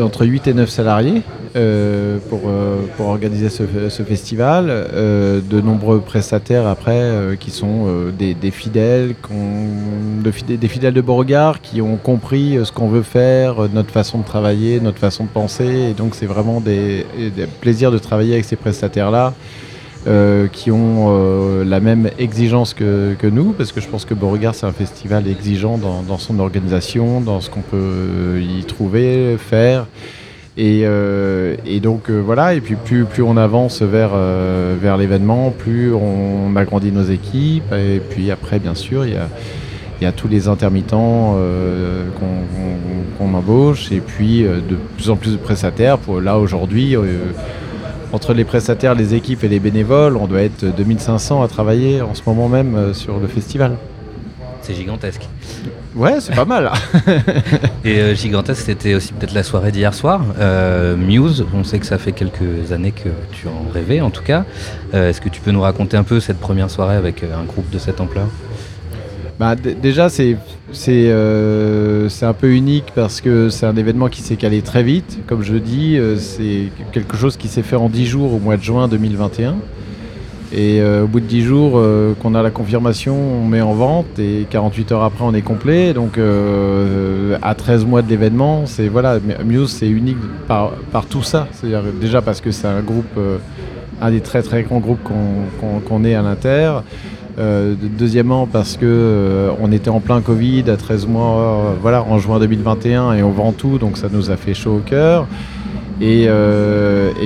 entre 8 et 9 salariés euh, pour, euh, pour organiser ce, festival. Euh, de nombreux prestataires après qui sont des, fidèles, de des fidèles de Beauregard qui ont compris ce qu'on veut faire, notre façon de travailler, notre façon de penser. Et donc, c'est vraiment des, des plaisirs de travailler avec ces prestataires-là. Euh, qui ont euh, la même exigence que, nous, parce que je pense que Beauregard, c'est un festival exigeant dans, son organisation, dans ce qu'on peut y trouver, faire. Et, euh, donc voilà, et puis plus, on avance vers, vers l'événement, plus on agrandit nos équipes, et puis après, bien sûr, il y a, tous les intermittents qu'on embauche, et puis de plus en plus de prestataires. Pour, là, aujourd'hui, entre les prestataires, les équipes et les bénévoles, on doit être 2500 à travailler en ce moment même euh, sur le festival. C'est gigantesque. Ouais, c'est pas mal. Et euh, gigantesque, c'était aussi peut-être la soirée d'hier soir. Euh, Muse, on sait que ça fait quelques années que tu en rêvais en tout cas. Euh, Est-ce que tu peux nous raconter un peu cette première soirée avec un groupe de cette ampleur? Bah, déjà, euh, c'est un peu unique parce que c'est un événement qui s'est calé très vite. Comme je dis, euh, c'est quelque chose qui s'est fait en 10 jours au mois de juin 2021. Et euh, au bout de 10 jours, qu'on a la confirmation, on met en vente et 48 heures après, on est complet. Donc à 13 mois de l'événement, c'est voilà, Muse, c'est unique par, par tout ça. C'est-à-dire déjà parce que c'est un groupe, un des très très grands groupes qu'on est à l'Inter. Euh, de- deuxièmement parce que euh, on était en plein Covid à 13 mois, euh, voilà, en juin 2021 et on vend tout, donc ça nous a fait chaud au cœur. Et,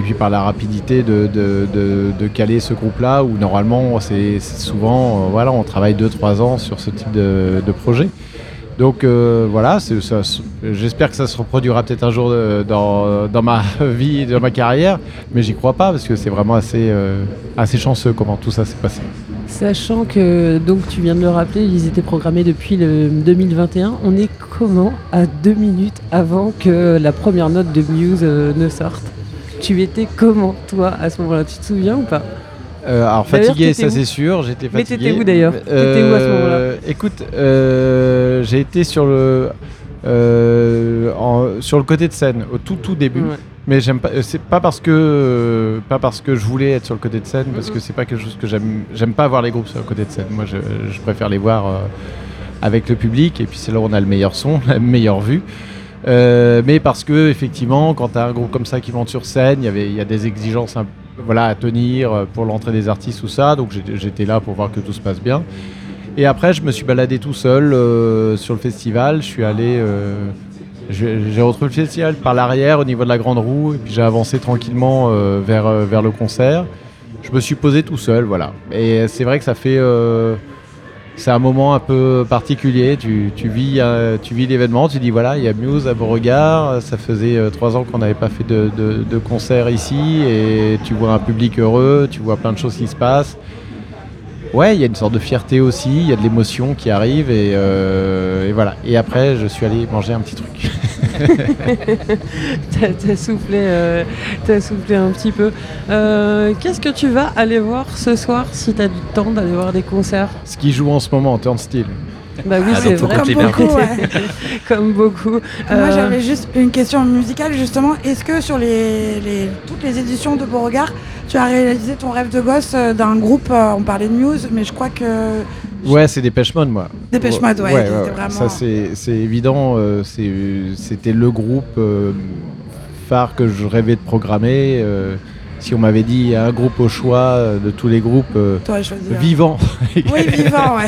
puis par la rapidité de, caler ce groupe-là, où normalement c'est souvent, voilà, on travaille 2-3 ans sur ce type de, projet. Donc voilà, j'espère que ça se reproduira peut-être un jour dans, ma vie, dans ma carrière, mais j'y crois pas parce que c'est vraiment assez chanceux comment tout ça s'est passé. Sachant que, donc tu viens de le rappeler, ils étaient programmés depuis le 2021. On est comment à deux minutes avant que la première note de Muse euh, ne sorte? Tu étais comment, toi, à ce moment-là? Tu te souviens ou pas? Euh, alors fatigué, ça c'est sûr, j'étais Mais fatigué. t'étais où, d'ailleurs? T'étais où à ce moment-là? Euh, Écoute, euh, j'ai été sur le en- sur le côté de scène au tout tout début. Ouais. Mais j'aime pas. euh, C'est pas parce que euh, pas parce que je voulais être sur le côté de scène, parce que c'est pas quelque chose que j'aime. J'aime pas voir les groupes sur le côté de scène. Moi, je, je préfère les voir euh, avec le public, et puis c'est là où on a le meilleur son, la meilleure vue. Euh, mais parce que effectivement, quand tu as un groupe comme ça qui monte sur scène, il y avait, il y a des exigences voilà, à tenir euh, pour l'entrée des artistes ou ça. Donc j'étais là pour voir que tout se passe bien. Et après, je me suis baladé tout seul euh, sur le festival. Je suis allé, euh, j'ai retrouvé le festival par l'arrière au niveau de la grande roue, et puis j'ai avancé tranquillement euh, vers, vers le concert. Je me suis posé tout seul, voilà. Et c'est vrai que ça fait, c'est un moment un peu particulier. Tu, vis, vis l'événement, tu dis voilà, il y a Muse à Beauregard. Ça faisait trois ans qu'on n'avait pas fait de, de, de concert ici, et tu vois un public heureux, tu vois plein de choses qui se passent. Ouais, il y a une sorte de fierté aussi, il y a de l'émotion qui arrive et, euh, et voilà. Et après, je suis allé manger un petit truc. T'as soufflé, euh, t'as soufflé un petit peu. Euh, Qu'est-ce que tu vas aller voir ce soir si t'as du temps d'aller voir des concerts? Ce qui joue en ce moment en turnstile. Bah oui, Ah, c'est vrai. Comme beaucoup, ouais. Comme beaucoup. Moi, Euh, j'avais juste une question musicale, justement. Est-ce que sur les, les- toutes les éditions de Beauregard, tu as réalisé ton rêve de gosse euh, d'un groupe euh, On parlait de Muse, mais je crois que. Ouais, c'est Dépêche Mode, moi. Dépêche Mode, ouais, vraiment- Ça, c'est c'est évident. euh, C'était le groupe euh, phare que je rêvais de programmer. Si on m'avait dit un groupe au choix euh, de tous les groupes euh, vivants. Oui, vivant, ouais.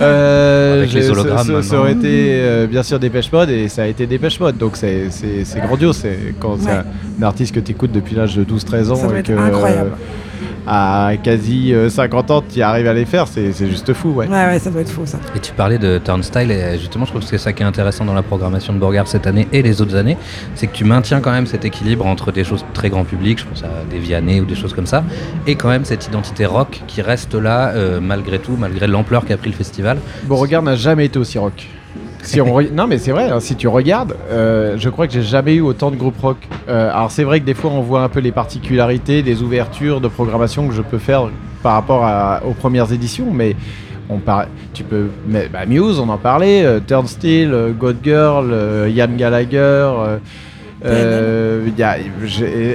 Euh, Avec les hologrammes ça, aurait été euh, bien sûr Dépêche Mode et ça a été Dépêche Mode. Donc c'est- c'est c'est grandiose. C'est quand c'est Ouais. un, un artiste que tu écoutes depuis l'âge de 12-13 ans Ça et que incroyable. À quasi euh, 50 ans tu arrives à les faire, c'est c'est juste fou. Ouais. Ouais, ouais, ça doit être fou, ça. Et tu parlais de Turnstile, et justement, je trouve que c'est ça qui est intéressant dans la programmation de Beauregard cette année et les autres années, c'est que tu maintiens quand même cet équilibre entre des choses très grand public, je pense à des Vianney ou des choses comme ça, et quand même cette identité rock qui reste là euh, malgré tout, malgré l'ampleur qu'a pris le festival. Beauregard n'a jamais été aussi rock. Non mais c'est vrai, hein, si tu regardes, euh, je crois que j'ai jamais eu autant de groupes rock. Euh, alors c'est vrai que des fois on voit un peu les particularités, des ouvertures de programmation que je peux faire par rapport aux premières éditions, mais on par... tu peux... Mais, bah, Muse, on en parlait, euh, Turnstile, euh, God Girl, Ian Gallagher... euh, euh, y a-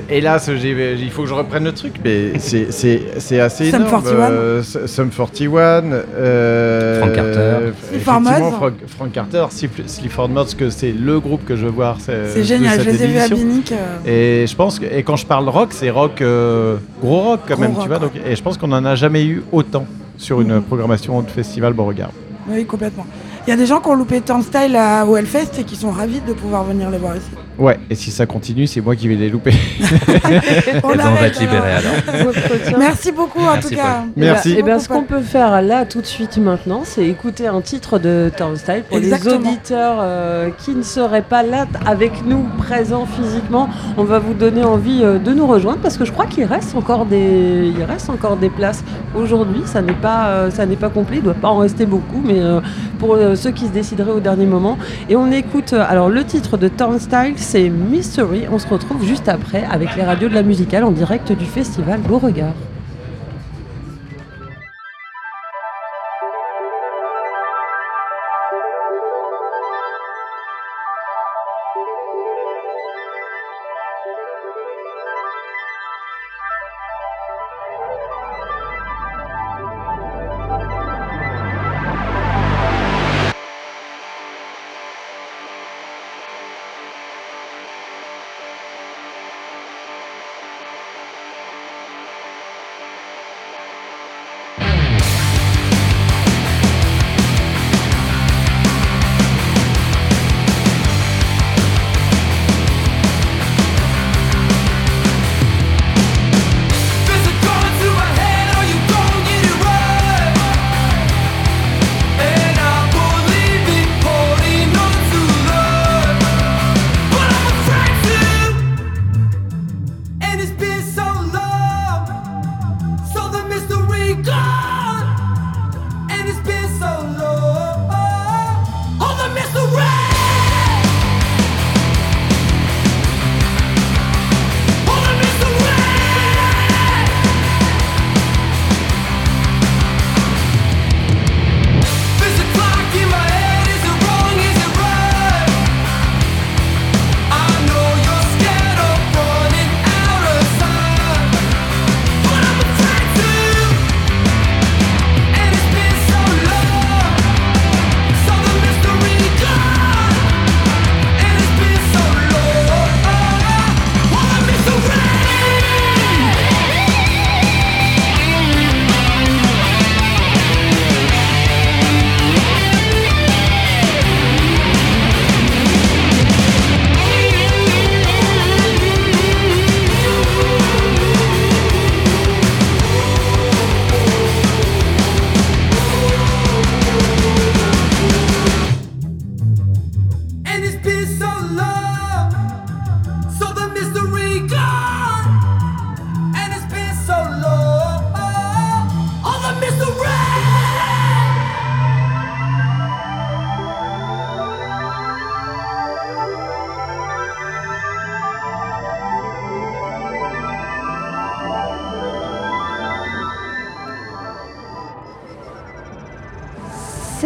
hélas, il faut que je reprenne le truc, mais c'est- c'est c'est assez Sum énorme. 41. Euh, Sum 41, euh, Frank Carter. Sleaford Mods. Frank, Frank Carter, Sleaf- Sleaford Mods, que c'est le groupe que je veux voir. C'est génial, je les ai vus à Binic. euh, Et je pense que, et quand je parle rock, c'est rock, euh, gros rock quand Gros même, rock, tu vois. Donc, et je pense qu'on en a jamais eu autant sur une Mhm. programmation de festival Beauregard. Oui, complètement. Il y a des gens qui ont loupé Turnstile à- au Hellfest et qui sont ravis de pouvoir venir les voir ici. Ouais, et si ça continue, c'est moi qui vais les louper. On Eh ben, on va arrête, être libéré alors. Merci beaucoup en Merci, tout cas. Paul. Merci. Et bien, beaucoup, ce qu'on peut faire là tout de suite maintenant, c'est écouter un titre de Turnstile pour Exactement. les auditeurs euh, qui ne seraient pas là avec nous, présents physiquement. On va vous donner envie euh, de nous rejoindre parce que je crois qu'il reste encore des, il reste encore des places aujourd'hui. Ça n'est pas, euh, ça n'est pas complet. Il doit pas en rester beaucoup, mais euh, pour euh, ceux qui se décideraient au dernier moment. Et on écoute. euh, alors le titre de Turnstile, c'est Mystery. On se retrouve juste après avec les radios de la musicale en direct du festival Beauregard.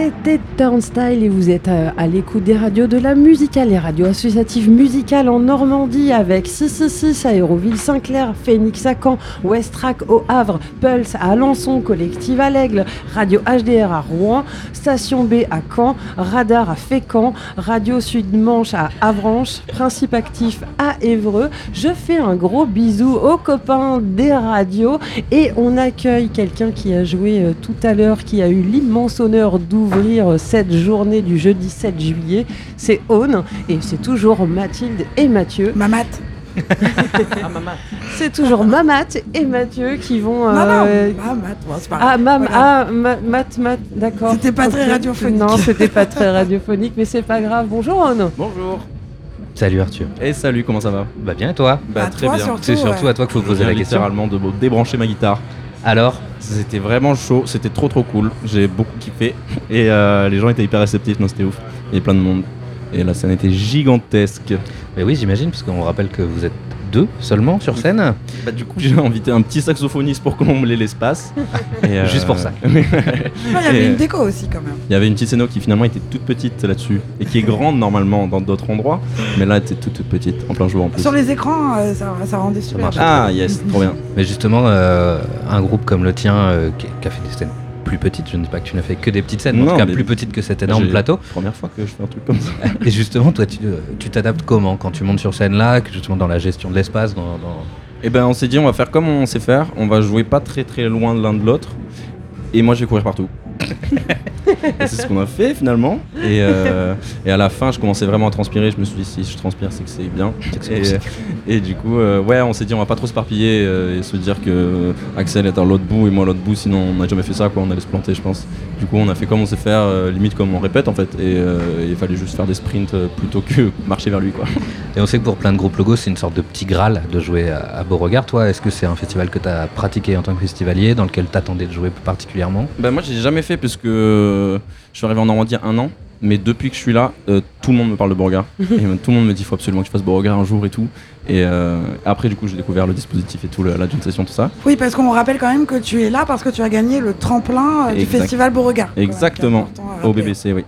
C'était Turnstile et vous êtes à, à l'écoute des radios de la musicale, les radios associatives musicales en Normandie avec 666 à Aéroville Saint-Clair, Phoenix à Caen, Westrack au Havre, Pulse à Alençon, Collective à l'Aigle, Radio HDR à Rouen, Station B à Caen, Radar à Fécamp, Radio Sud-Manche à Avranches, Principe Actif à Évreux. Je fais un gros bisou aux copains des radios et on accueille quelqu'un qui a joué euh, tout à l'heure, qui a eu l'immense honneur d'ouvrir euh, cette journée du jeudi 7 juillet. C'est Aune et c'est toujours Mathilde et Mathieu. Mamat. C'est toujours Mamat et Mathieu qui vont. Non, non, euh, Mamat, bon, c'est pas ah, mam, Voilà. ah, ma- mat, mat, d'accord. C'était pas très radiophonique. Non, c'était pas très radiophonique, mais c'est pas grave. Bonjour, Aune. Bonjour. Salut Arthur. Et salut, comment ça va? Bah bien et toi? Bah Bah, très toi, bien. C'est surtout ouais. à toi qu'il faut poser la question. littéralement de me débrancher ma guitare. Alors C'était vraiment chaud, c'était trop trop cool. J'ai beaucoup kiffé et euh, les gens étaient hyper réceptifs, non c'était ouf. Il y avait plein de monde et la scène était gigantesque. Mais oui, j'imagine, parce qu'on rappelle que vous êtes deux seulement sur scène. Bah du coup j'ai invité un petit saxophoniste pour combler l'espace. Et, euh, Juste pour ça. Il y avait Et- une déco aussi quand même. Il y avait une petite scéno qui finalement était toute petite là-dessus et qui est grande normalement dans d'autres endroits, mais là elle était toute, toute petite en plein jour en plus. Sur les écrans, euh, ça, ça rendait super. marche. Ah yes, trop bien. Mais justement, euh, un groupe comme le tien, euh, qui a fait des scènes plus petites, je ne dis pas que tu n'as fait que des petites scènes, mais en tout cas plus petites que cet énorme plateau. Première fois que je fais un truc comme ça. Et justement, toi, tu euh, tu t'adaptes comment quand tu montes sur scène là, que justement dans la gestion de l'espace, dans, dans- Et ben on s'est dit on va faire comme on sait faire, on va jouer pas très très loin l'un de l'autre. Et moi je vais courir partout. C'est ce qu'on a fait finalement. Et, euh, et à la fin je commençais vraiment à transpirer, je me suis dit si je transpire c'est que c'est bien. Et, et du coup euh, ouais on s'est dit on va pas trop se parpiller euh, et se dire que Axel est à l'autre bout et moi à l'autre bout sinon on n'a jamais fait ça quoi, on allait se planter je pense. Du coup on a fait comme on sait faire, limite comme on répète en fait. Et il fallait juste faire des sprints plutôt que marcher vers lui quoi. Et on sait que pour plein de groupes logos, c'est une sorte de petit graal de jouer à, à Beauregard. Toi, est-ce que c'est un festival que tu as pratiqué en tant que festivalier, dans lequel t'attendais de jouer plus particulièrement? Bah moi j'ai jamais fait parce que je suis arrivé en Normandie il y a un an, mais depuis que je suis là, euh, tout le monde me parle de Beauregard. et euh, tout le monde me dit faut absolument que je fasse Beauregard un jour et tout. Et euh, après du coup j'ai découvert le dispositif et tout, la d'une session, tout ça. Oui, parce qu'on rappelle quand même que tu es là parce que tu as gagné le tremplin euh, du Exact. festival Beauregard. Exactement, au. BBC oui.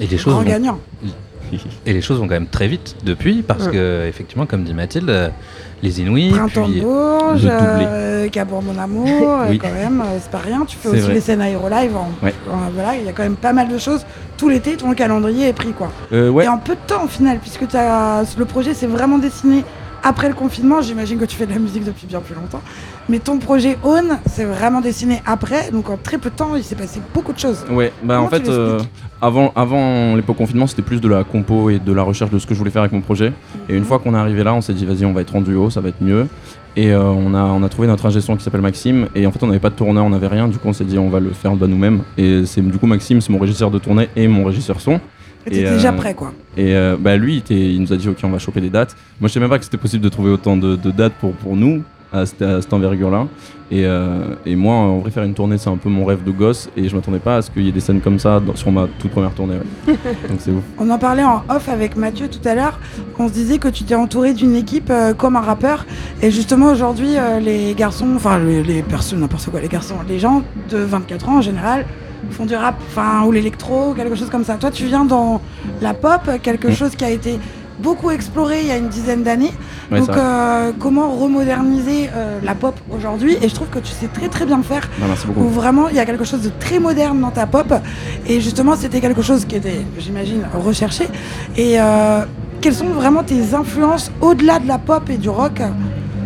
Et les choses Grand vont- gagnant. Et les choses vont quand même très vite depuis, parce Ouais. que effectivement, comme dit Mathilde, euh, les Inouïs, Printemps puis de Bourges, euh, Cabourg Mon Amour, euh, Oui. quand même, euh, c'est pas rien. Tu fais aussi vrai. les scènes aérolive. En, Ouais. en- voilà, il y a quand même pas mal de choses. Tout l'été, ton calendrier est pris quoi. Euh, ouais. Et en peu de temps au final, puisque t'as- le projet s'est vraiment dessiné après le confinement. J'imagine que tu fais de la musique depuis bien plus longtemps. Mais ton projet Own, c'est vraiment dessiné après. Donc en très peu de temps, il s'est passé beaucoup de choses. Ouais, bah en Comment fait, euh, avant, avant l'époque confinement, c'était plus de la compo et de la recherche de ce que je voulais faire avec mon projet. Et une fois qu'on est arrivé là, on s'est dit, vas-y, on va être en duo, ça va être mieux. Et euh, on, a, on a trouvé notre ingé son qui s'appelle Maxime. Et en fait, on n'avait pas de tourneur, on n'avait rien. Du coup, on s'est dit, on va le faire de nous-mêmes. Et c'est du coup, Maxime, c'est mon régisseur de tournée et mon régisseur son. Et t'étais euh, déjà prêt, quoi. Et euh, bah, lui, il, nous a dit, ok, on va choper des dates. Moi, je savais même pas que c'était possible de trouver autant de, de dates pour, pour nous à cette, envergure-là. Et, euh, et moi, en vrai, faire une tournée, c'est un peu mon rêve de gosse. Et je m'attendais pas à ce qu'il y ait des scènes comme ça dans- sur ma toute première tournée. ouais. Donc c'est ouf. On en parlait en off avec Mathieu tout à l'heure. On se disait que tu t'es entouré d'une équipe euh, comme un rappeur. Et justement, aujourd'hui, euh, les garçons, enfin, les, les personnes, n'importe quoi, les garçons, les gens de 24 ans en général font du rap, enfin, ou l'électro, quelque chose comme ça. Toi, tu viens dans la pop, quelque chose qui a été beaucoup exploré il y a une dizaine d'années. Ouais, Donc, euh, comment remoderniser euh, la pop aujourd'hui Et je trouve que tu sais très très bien le faire. Bah, merci beaucoup. Où vraiment il y a quelque chose de très moderne dans ta pop. Et justement, c'était quelque chose qui était, j'imagine, recherché. Et euh, quelles sont vraiment tes influences au-delà de la pop et du rock?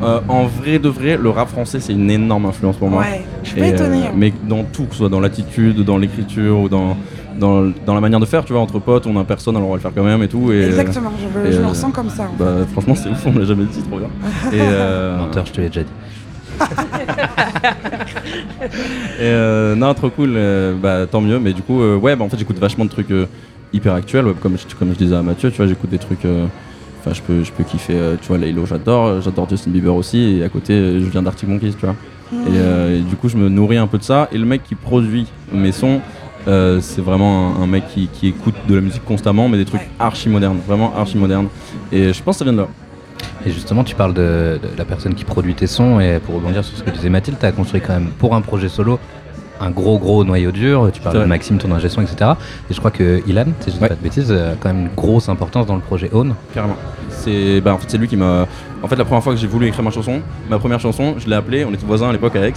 Euh, en vrai de vrai, le rap français, c'est une énorme influence pour moi. Ouais, je suis pas Et, euh, étonnée, hein. mais dans tout, que ce soit dans l'attitude, dans l'écriture ou dans, dans, dans la manière de faire, tu vois, entre potes, on a personne, alors on va le faire quand même et tout. Et, Exactement, je, et, je le euh, ressens comme ça. Bah, franchement, c'est ouf, on me l'a jamais dit, trop bien. Et, euh, Menteur, je te l'ai déjà dit. Et euh, non, trop cool, euh, bah tant mieux. Mais du coup, euh, ouais, bah en fait, j'écoute vachement de trucs euh, hyper actuels. ouais, comme, je, comme je disais à Mathieu, tu vois, j'écoute des trucs. euh, Enfin, je peux, je peux kiffer, tu vois, Laylo, j'adore. J'adore Justin Bieber aussi. Et à côté, je viens d'Arctic Monkeys, tu vois. Et, euh, et du coup, je me nourris un peu de ça. Et le mec qui produit mes sons, euh, c'est vraiment un, un mec qui, qui écoute de la musique constamment, mais des trucs archi modernes, vraiment archi modernes. Et je pense que ça vient de là. Et justement, tu parles de, de la personne qui produit tes sons, et pour rebondir sur ce que disait Mathilde, tu as construit quand même pour un projet solo un gros gros noyau dur. Tu parles de. Maxime, ton ingé son, etc. Et je crois que Ilan, si je dis Ouais. pas de bêtises, a quand même une grosse importance dans le projet Own. Carrément. C'est bah, en fait c'est lui qui m'a. En fait la première fois que j'ai voulu écrire ma chanson, ma première chanson, je l'ai appelé, on était voisins à l'époque à Aix,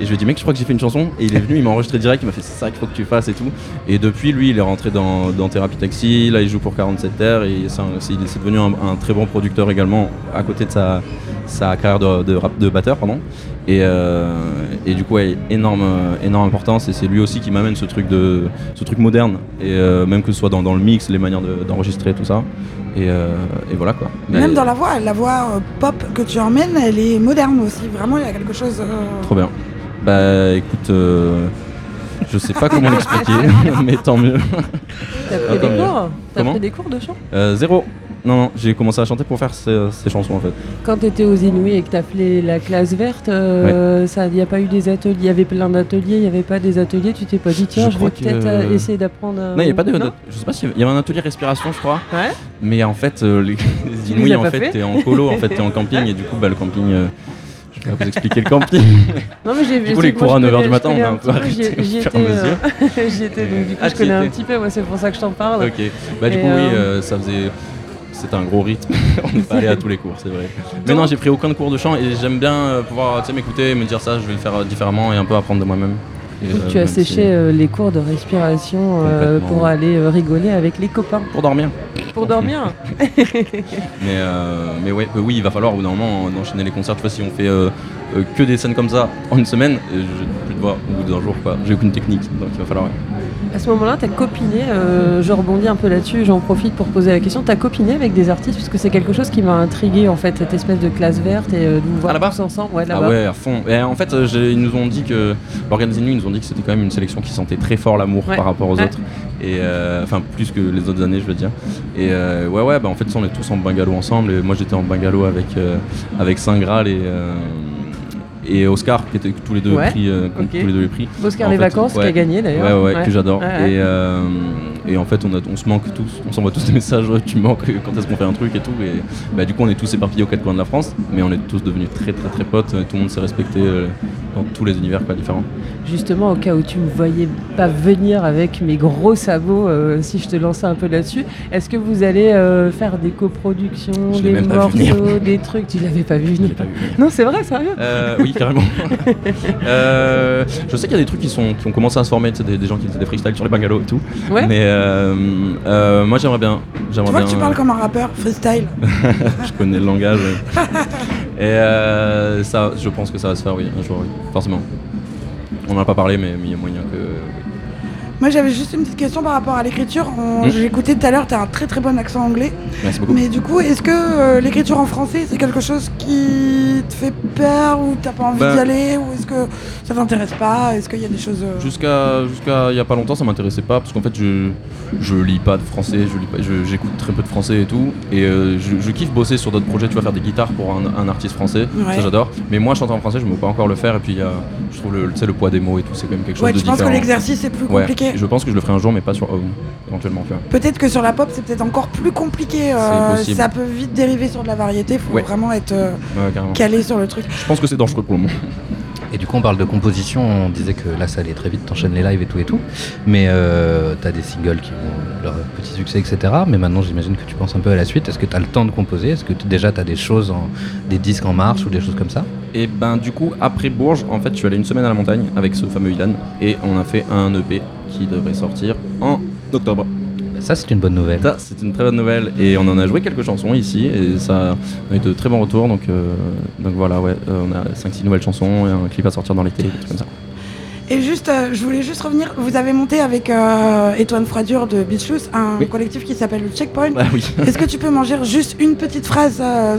et je lui ai dit mec je crois que j'ai fait une chanson, et il est venu, il m'a enregistré direct, il m'a fait c'est ça qu'il faut que tu fasses et tout. Et depuis lui il est rentré dans, dans Thérapie Taxi, là il joue pour 47 Terres, et c'est devenu un, un très bon producteur également à côté de sa, sa carrière de, de, rap- de batteur pardon. Et, euh, et du coup ouais, énorme, énorme importance, et c'est lui aussi qui m'amène ce truc de ce truc moderne, et euh, même que ce soit dans, dans le mix, les manières de- d'enregistrer tout ça. Et, euh, et voilà quoi. Même dans la voix, la voix euh, pop que tu emmènes, elle est moderne aussi. Vraiment, il y a quelque chose. euh, Trop bien. Bah écoute, euh, je sais pas comment l'expliquer, mais tant mieux. T'as Ah, pris tant des cours? T'as pris des cours de chant? Euh, Zéro. Non, non, j'ai commencé à chanter pour faire ces, ces chansons en fait. Quand tu étais aux Inuits et que tu appelé la classe verte, euh, ça, il n'y a pas eu des ateliers, il y avait plein d'ateliers, il n'y avait pas des ateliers, tu t'es pas dit tiens, Je je, vais peut-être euh, essayer d'apprendre. euh, Non, il y a pas de. non je sais pas s'il y avait un atelier respiration, je crois. Ouais. Mais en fait, euh, les, les as en fait, t'es en colo, en fait, t'es en camping, et du coup, bah, le camping. je vais pas vous expliquer le camping. Non, mais j'ai Du coup, les cours à je 9h connais- du matin, on a un peu arrêté j'y- étais, euh, étais, donc du coup, Ah, je connais un petit peu, ouais, c'est pour ça que je t'en parle. Ok. Bah, du coup, oui, euh, ça faisait. C'était un gros rythme. on n'est pas allé à tous les cours, c'est vrai. Mais non, j'ai pris aucun cours de chant et j'aime bien euh, pouvoir m'écouter, me dire ça, je vais le faire euh, différemment et un peu apprendre de moi-même. Et, Donc euh, tu as si- séché euh, les cours de respiration euh, pour aller rigoler avec les copains. Pour dormir. Pour dormir Mais, mais ouais, oui, il va falloir au bout d'un moment enchaîner les concerts. Tu vois, si on fait que des scènes comme ça en une semaine, j'ai plus de voix au bout d'un jour. J'ai aucune technique, donc il va falloir. ouais. À ce moment-là, t'as copiné, euh, je rebondis un peu là-dessus, j'en profite pour poser la question, t'as copiné avec des artistes, puisque c'est quelque chose qui m'a intrigué en fait, cette espèce de classe verte et euh, de nous voir tous ensemble. Ouais, Ah là-bas. ouais, à fond. Et en fait, euh, ils nous ont dit que l'organisme nous, ils nous ont dit que c'était quand même une sélection qui sentait très fort l'amour Ouais. par rapport aux autres. Et euh, enfin, plus que les autres années, je veux dire. Et ouais, ouais, bah en fait, on est tous en bungalow ensemble. Et moi, j'étais en bungalow avec avec Saint Graal et et Oscar, qui étaient tous les deux Ouais, pris, euh, tous les deux les prix. Oscar En les fait, vacances, qui a gagné, d'ailleurs. Ouais, ouais, Ouais. que j'adore. Et, euh, et en fait, on, a- on se manque tous. On s'envoie tous des messages. tu manques. Quand est-ce qu'on fait un truc et tout. Et bah, du coup, on est tous éparpillés aux quatre coins de la France, mais on est tous devenus très, très, très potes. Tout le monde s'est respecté euh, dans tous les univers quoi, différents. Justement, au cas où tu me voyais pas venir avec mes gros sabots, euh, si je te lançais un peu là-dessus, est-ce que vous allez euh, faire des coproductions, Je des pas morceaux, des trucs? Tu l'avais pas vu venir Non, c'est vrai, sérieux? Euh, oui, carrément. Euh, je sais qu'il y a des trucs qui, sont, qui ont commencé à se former, tu sais, des, des gens qui faisaient des freestyles sur les bungalows et tout. Ouais. Mais euh, euh, moi, j'aimerais bien. Tu vois bien. que tu parles comme un rappeur, freestyle. je connais le langage. Et euh, ça, je pense que ça va se faire, oui, un jour, oui, forcément. On n'en a pas parlé, mais mais il y a moyen que. Moi, j'avais juste une petite question par rapport à l'écriture. On- Mm. J'ai écouté tout à l'heure, tu as un très très bon accent anglais. Merci beaucoup. Mais du coup, est-ce que euh, l'écriture en français, c'est quelque chose qui te fait peur ou t'as pas envie Ben- d'y aller Ou est-ce que ça t'intéresse pas? Est-ce qu'il y a des choses. euh, Jusqu'à jusqu'à il y a pas longtemps, ça m'intéressait pas parce qu'en fait, je je lis pas de français, je je- j'écoute très peu de français et tout, et euh, je, je kiffe bosser sur d'autres projets. Tu vas faire des guitares pour un, un artiste français, Ouais. ça j'adore. Mais moi, chanter en français, je ne peux pas encore le faire. Et puis, il y a, je trouve le, tu sais, le poids des mots et tout, c'est quand même quelque chose Ouais, de tu penses que différent. l'exercice est plus Ouais, Je pense que je le ferai un jour, mais pas sur Home, éventuellement. Tu vois. Peut-être que sur la pop, c'est peut-être encore plus compliqué. euh, C'est possible. ça peut vite dériver sur de la variété. Faut Ouais. vraiment être euh, Ouais, carrément. calé sur le truc. Je pense que c'est dangereux pour le moment. Et du coup, on parle de composition. On disait que là, ça allait très vite, t'enchaînes les lives et tout et tout. Mais euh, t'as des singles qui ont leur petit succès, etc. Mais maintenant, j'imagine que tu penses un peu à la suite. Est-ce que t'as le temps de composer? Est-ce que t- déjà t'as des choses, en- des disques en marche ou des choses comme ça? Et ben du coup après Bourges, en fait je suis allé une semaine à la montagne avec ce fameux Ilan et on a fait un EP qui devrait sortir en octobre. Ça c'est une bonne nouvelle. Ça c'est une très bonne nouvelle et on en a joué quelques chansons ici et ça a eu de très bons retours donc, euh, donc voilà ouais euh, on a 5-6 nouvelles chansons et un clip à sortir dans l'été, comme ça. Et juste, euh, je voulais juste revenir. Vous avez monté avec euh, Étoine Froidure de Beach Loose un Oui. collectif qui s'appelle le Checkpoint. Ah oui. Est-ce que tu peux m'en dire juste une petite phrase euh,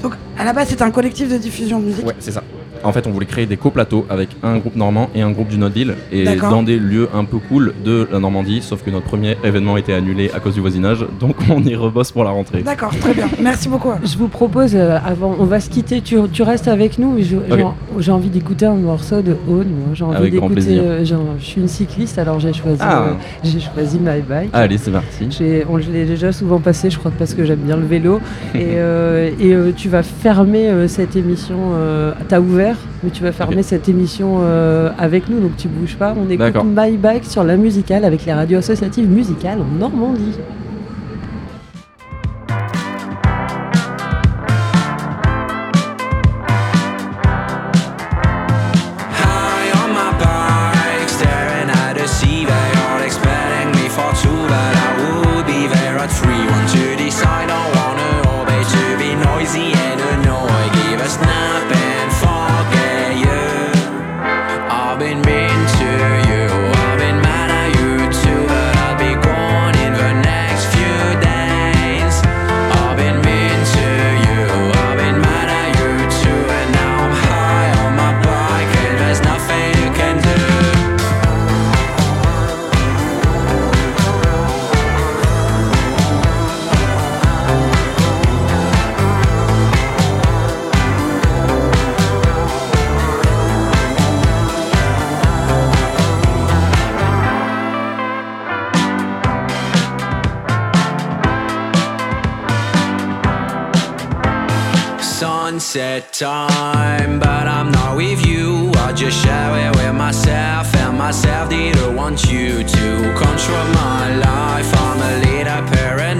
Donc, à la base, c'est un collectif de diffusion de musique. Ouais c'est ça. En fait, on voulait créer des coplateaux avec un groupe normand et un groupe du Nord-Ville et dans des lieux un peu cool de la Normandie, sauf que notre premier événement était annulé à cause du voisinage, donc on y rebosse pour la rentrée. D'accord, très bien. Merci beaucoup. Je vous propose, euh, avant, on va se quitter, tu, tu restes avec nous, j'ai- envie d'écouter un morceau de moi, j'ai envie Avec grand d'écouter, plaisir. euh, je suis une cycliste, alors j'ai choisi, Ah. euh, j'ai choisi My Bike. Allez, c'est parti. On je l'ai déjà souvent passé, je crois que parce que j'aime bien le vélo. et euh, et, euh, tu vas fermer euh, cette émission. euh, T'as ouvert faire, mais tu vas fermer cette émission euh, avec nous, donc tu bouges pas. On écoute. My Bike sur la musicale avec les radios associatives musicales en Normandie. Sunset time, but I'm not with you. I just share it with myself, and myself didn't want you to control my life. I'm a little paranoia.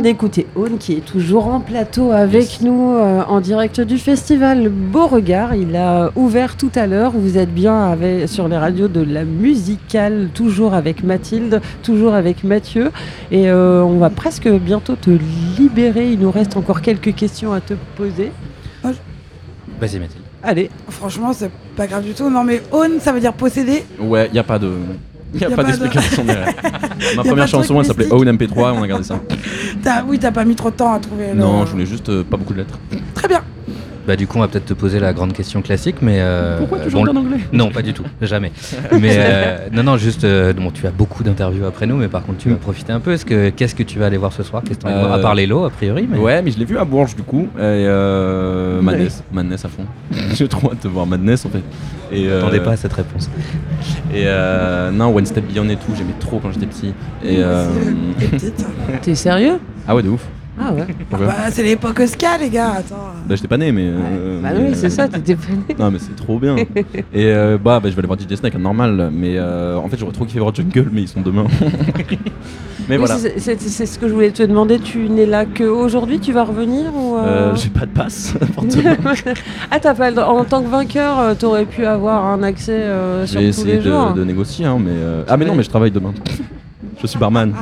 D'écouter Aune qui est toujours en plateau avec nous euh, en direct du festival Beauregard. Il a ouvert tout à l'heure. Vous êtes bien avec, sur les radios de la musicale, toujours avec Mathilde, toujours avec Mathieu. Et euh, on va presque bientôt te libérer. Il nous reste encore quelques questions à te poser. Vas-y, Mathilde. Allez. Franchement, c'est pas grave du tout. Non, mais own, ça veut dire posséder. Ouais, y a pas de. Y a, Y a pas pas de- d'explication a Ma première de chanson, elle s'appelait. Own MP3 et on a gardé ça. T'as- oui, t'as pas mis trop de temps à trouver. le- Non, je voulais juste euh, pas beaucoup de lettres. Très bien. Bah du coup, on va peut-être te poser la grande question classique, mais euh, Pourquoi tu bon, chantes en anglais? Non, pas du tout, jamais. mais euh, non, non, juste, euh, bon, tu as beaucoup d'interviews après nous, mais par contre, tu vas profiter un peu. Est-ce que qu'est-ce que tu vas aller voir ce soir? Qu'est-ce que vas aller voir À Euh, part les lots, a priori. Mais... Ouais, mais je l'ai vu à Bourges du coup. Et euh, Madness, Madness à fond. J'ai trop hâte de voir Madness en fait. Et euh, Attendez pas à cette réponse. Et euh, non, One Step Beyond et tout, j'aimais trop quand j'étais petit. Et euh, T'es sérieux? Ah ouais, de ouf. Ah ouais. Pourquoi Bah, c'est l'époque ska, les gars. Attends. Bah, j'étais pas né, mais. euh, Bah mais, oui, c'est euh, ça, t'étais pas né. Non, mais c'est trop bien. Et euh, bah, bah, je vais aller voir DJ Snake, normal. Mais euh, en fait, j'aurais trop kiffé voir Jungle, mais ils sont demain. mais Oui, voilà. c'est- C'est c'est ce que je voulais te demander. Tu n'es là qu'aujourd'hui Tu vas revenir ou euh? Euh, J'ai pas de passe, forcément. ah, t'as pas le droit- En tant que vainqueur, euh, t'aurais pu avoir un accès euh, Je sur vais tous essayer les jours. de, de négocier, hein, mais. euh, Ah, mais non, mais je travaille demain. je suis barman.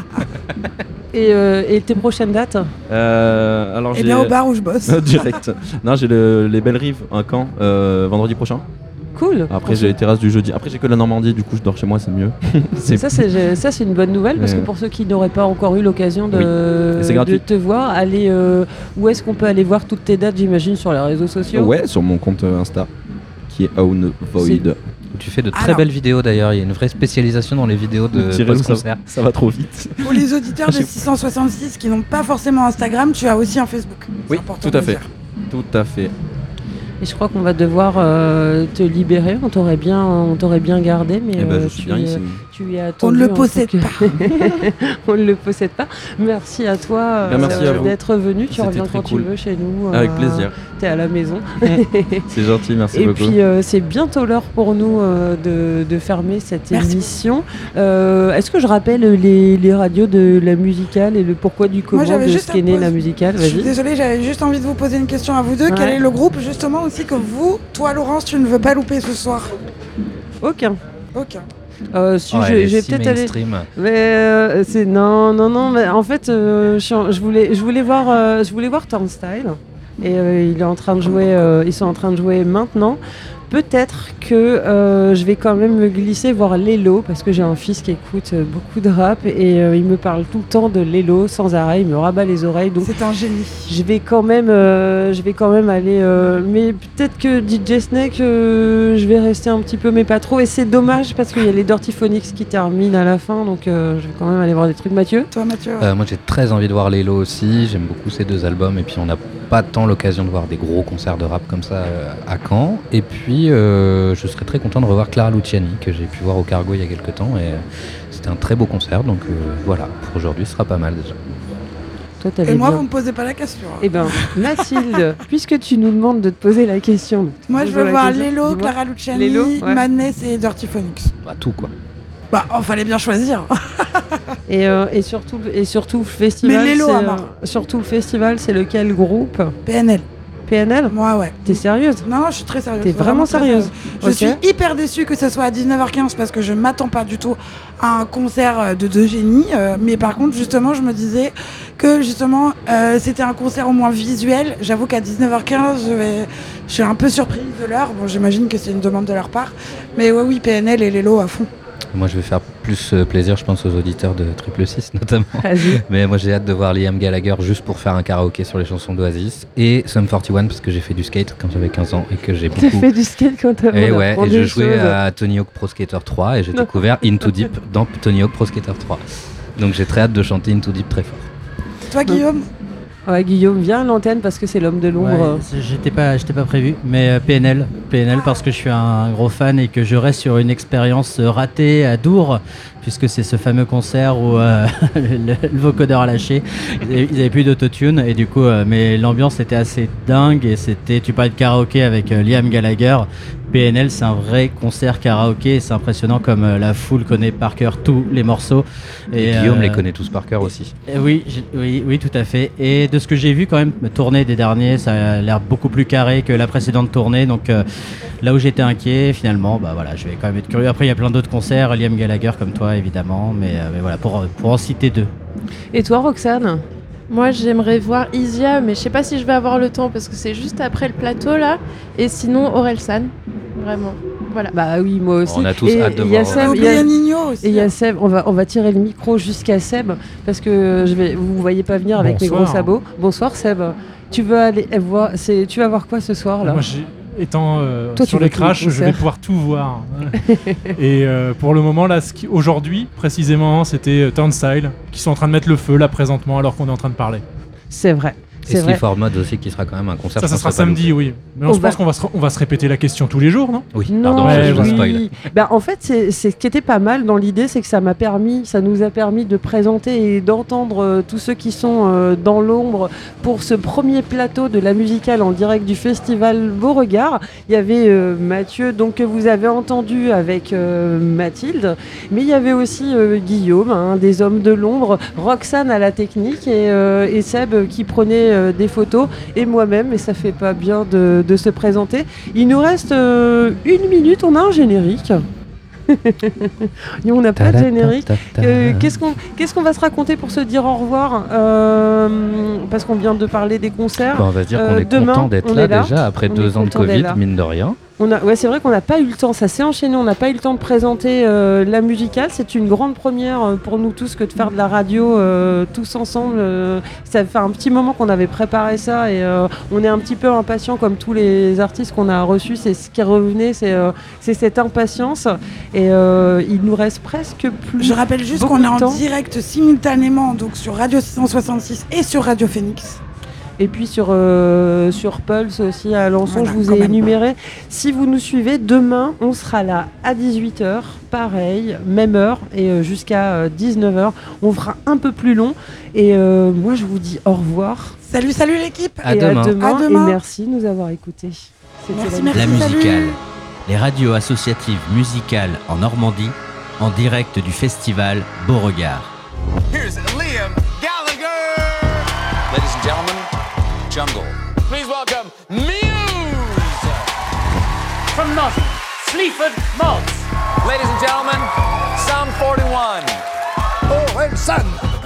Et, euh, et tes prochaines dates? Euh, alors Eh bien, au bar où je bosse. Direct. Non, j'ai le- les Belles Rives, un camp, euh, vendredi prochain. Cool. Après, j'ai les terrasses du jeudi. Après, j'ai que la Normandie, du coup, je dors chez moi, c'est mieux. Ça, c'est ça, c'est une bonne nouvelle parce que pour ceux qui n'auraient pas encore eu l'occasion de, Oui. Te voir, allez, euh, où est-ce qu'on peut aller voir toutes tes dates, j'imagine, sur les réseaux sociaux? Ouais, sur mon compte euh, Insta, qui est Own Void. Tu fais de très Alors- belles vidéos d'ailleurs. Il y a une vraie spécialisation dans les vidéos de où, ça, ça va trop vite. Pour les auditeurs de 666 qui n'ont pas forcément Instagram, tu as aussi un Facebook. Oui, important tout à fait. dire. Tout à fait. Et je crois qu'on va devoir euh, te libérer. On t'aurait bien, on t'aurait bien gardé, mais Eh ben, je euh, suis tu, bien es- ici. tu es On attendu. ne le possède pas. on ne le possède pas. Merci à toi euh, Ben, merci à vous. d'être venu. Tu reviens très quand cool. tu veux chez nous. Avec plaisir. T'es à la maison. C'est gentil, merci Et beaucoup. puis euh, c'est bientôt l'heure pour nous euh, de, de fermer cette Merci. émission. Euh, Est-ce que je rappelle les, les radios de la musicale et le pourquoi du comment de ce qu'est à né poser- la musicale? Je suis désolée, j'avais juste envie de vous poser une question à vous deux. Quel est le groupe justement aussi que vous, toi Laurence, tu ne veux pas louper ce soir Aucun. Aucun. Euh, si, Oh, je, elle est je vais si peut-être aller. Mais euh, c'est non, non, non. Mais en fait, euh, je, voulais, je voulais voir, euh, je voulais voir Turnstile. Et euh, il est en train de jouer. euh, ils sont en train de jouer maintenant. Peut-être que euh, je vais quand même me glisser voir Lelo parce que j'ai un fils qui écoute euh, beaucoup de rap et euh, il me parle tout le temps de Lelo sans arrêt. Il me rabat les oreilles. Donc C'est un génie. je vais quand même, euh, je vais quand même aller. euh, mais peut-être que DJ Snake, euh, je vais rester un petit peu, mais pas trop. Et c'est dommage parce qu'il y a les Dirty Phonics qui terminent à la fin, donc euh, je vais quand même aller voir des trucs. Mathieu? Toi Mathieu Euh, moi j'ai très envie de voir Lelo aussi, j'aime beaucoup ces deux albums et puis on n'a pas tant l'occasion de voir des gros concerts de rap comme ça euh, à Caen. Et puis euh, je serais très content de revoir Clara Luciani que j'ai pu voir au Cargo il y a quelques temps et euh, c'était un très beau concert donc euh, voilà, pour aujourd'hui ce sera pas mal déjà. Toi, Et moi, bien- vous me posez pas la question. hein. Eh ben, Mathilde, puisque tu nous demandes de te poser la question. Moi, je veux voir Dis-moi. Clara Luciani, ouais. Madness et Dirty Phonics. Bah, tout quoi. Bah, oh, fallait bien choisir. Et, euh, et surtout, et surtout le festival. Mais euh, surtout le festival, c'est lequel groupe? PNL. PNL Moi, ouais. T'es sérieuse? Non, non, je suis très sérieuse. T'es vraiment sérieuse Je suis hyper déçue que ce soit à 19h15 parce que je m'attends pas du tout à un concert euh, de deux génies. euh, mais par contre, justement, je me disais que justement, euh, c'était un concert au moins visuel. J'avoue qu'à 19h15, je, vais... je suis un peu surprise de l'heure. Bon, j'imagine que c'est une demande de leur part. Mais ouais, oui, PNL et Lelo à fond. Moi je vais faire plus euh, plaisir je pense aux auditeurs de Triple 6 notamment. Vas-y. Mais moi j'ai hâte de voir Liam Gallagher juste pour faire un karaoké sur les chansons d'Oasis et Sum 41 parce que j'ai fait du skate quand j'avais 15 ans et que j'ai T'as beaucoup fait du skate quand t'as Et ouais, et je jouais choses. à Tony Hawk Pro Skater 3 et j'ai découvert Into Deep dans Tony Hawk Pro Skater 3. Donc j'ai très hâte de chanter Into Deep très fort. Toi, Guillaume? Ouais, Guillaume, viens à l'antenne parce que c'est l'homme de l'ombre. Ouais, j'étais pas, pas prévu, mais euh, PNL, PNL parce que je suis un gros fan et que je reste sur une expérience ratée à Dour, puisque c'est ce fameux concert où euh, le, le vocodeur a lâché. Ils avaient- ils avaient plus d'autotune et du coup, euh, mais l'ambiance était assez dingue et c'était, tu parlais de karaoké avec euh, Liam Gallagher. PNL, c'est un vrai concert karaoké et c'est impressionnant comme la foule connaît par cœur tous les morceaux. Et, Guillaume euh, les connaît tous par cœur aussi. Oui, oui, oui, tout à fait. Et de ce que j'ai vu quand même, tournée des derniers, ça a l'air beaucoup plus carré que la précédente tournée. Donc là où j'étais inquiet, finalement, bah voilà, je vais quand même être curieux. Après, il y a plein d'autres concerts, Liam Gallagher comme toi, évidemment, mais, euh, mais voilà, pour, pour en citer deux. Et toi, Roxane? Moi, j'aimerais voir Isia, mais je sais pas si je vais avoir le temps parce que c'est juste après le plateau là. Et sinon, Orelsan, vraiment. Voilà. Bah oui, moi aussi. On a tous Et hâte de il y a voir, Seb, ouais. il y a- Oubliez Nino aussi. Et il y a Seb, on va, on va tirer le micro jusqu'à Seb parce que je vais, vous ne voyez pas venir avec mes gros sabots. Bonsoir Seb. Tu veux aller voir, c'est, tu vas voir quoi ce soir là? Moi, étant euh, Toi, sur les crashs, je vais pouvoir tout voir. Et euh, pour le moment, là, aujourd'hui, précisément, c'était euh, Turnstile, qui sont en train de mettre le feu, là, présentement, alors qu'on est en train de parler. C'est vrai. Et C'est vrai. Sleep for Mode aussi qui sera quand même un concert. Ça, ça sera samedi, oui. Mais on, On se pense qu'on va, se, on va se répéter la question tous les jours, non? Oui, Non, pardon, je, oui. spoil. Bah, en fait, c'est ce qui était pas mal dans l'idée, c'est que ça m'a permis, ça nous a permis de présenter et d'entendre euh, tous ceux qui sont euh, dans l'ombre pour ce premier plateau de la musicale en direct du festival Beauregard. Il y avait euh, Mathieu, donc que vous avez entendu avec euh, Mathilde, mais il y avait aussi euh, Guillaume, hein, des hommes de l'ombre, Roxane à la technique et, euh, et Seb qui prenait euh, des photos et moi-même, et ça fait pas bien de, de se présenter. Il nous reste euh, une minute, on a un générique. On n'a pas de générique. Euh, Qu'est-ce qu'on va se raconter pour se dire au revoir Euh, Parce qu'on vient de parler des concerts. Bah, on va se dire qu'on Euh, est content d'être là, est déjà après deux ans de Covid, là. mine de rien. On a, ouais, c'est vrai qu'on n'a pas eu le temps, ça s'est enchaîné, on n'a pas eu le temps de présenter euh, la musicale. C'est une grande première euh, pour nous tous que de faire de la radio euh, tous ensemble. euh, ça fait un petit moment qu'on avait préparé ça et on est un petit peu impatient comme tous les artistes qu'on a reçus. C'est ce qui revenait, c'est c'est cette impatience. Et il nous reste presque plus. Je rappelle juste qu'on est en direct simultanément donc sur Radio 666 et sur Radio Phoenix. Et puis sur, euh, sur Pulse aussi à Alençon, Voilà, je vous ai même. énuméré. Si vous nous suivez, demain, on sera là à 18h, pareil, même heure, et euh, jusqu'à 19h. On fera un peu plus long. Et euh, moi, je vous dis au revoir. Salut, salut l'équipe. À et demain. à demain. À demain. Et merci de nous avoir écoutés. C'était Merci, la. La salut. musicale. Les radios associatives musicales en Normandie, en direct du festival Beauregard. Jungle. Please welcome Muse. From Nottingham, Sleaford Mods. Ladies and gentlemen, Psalm 41. Oh, and Son.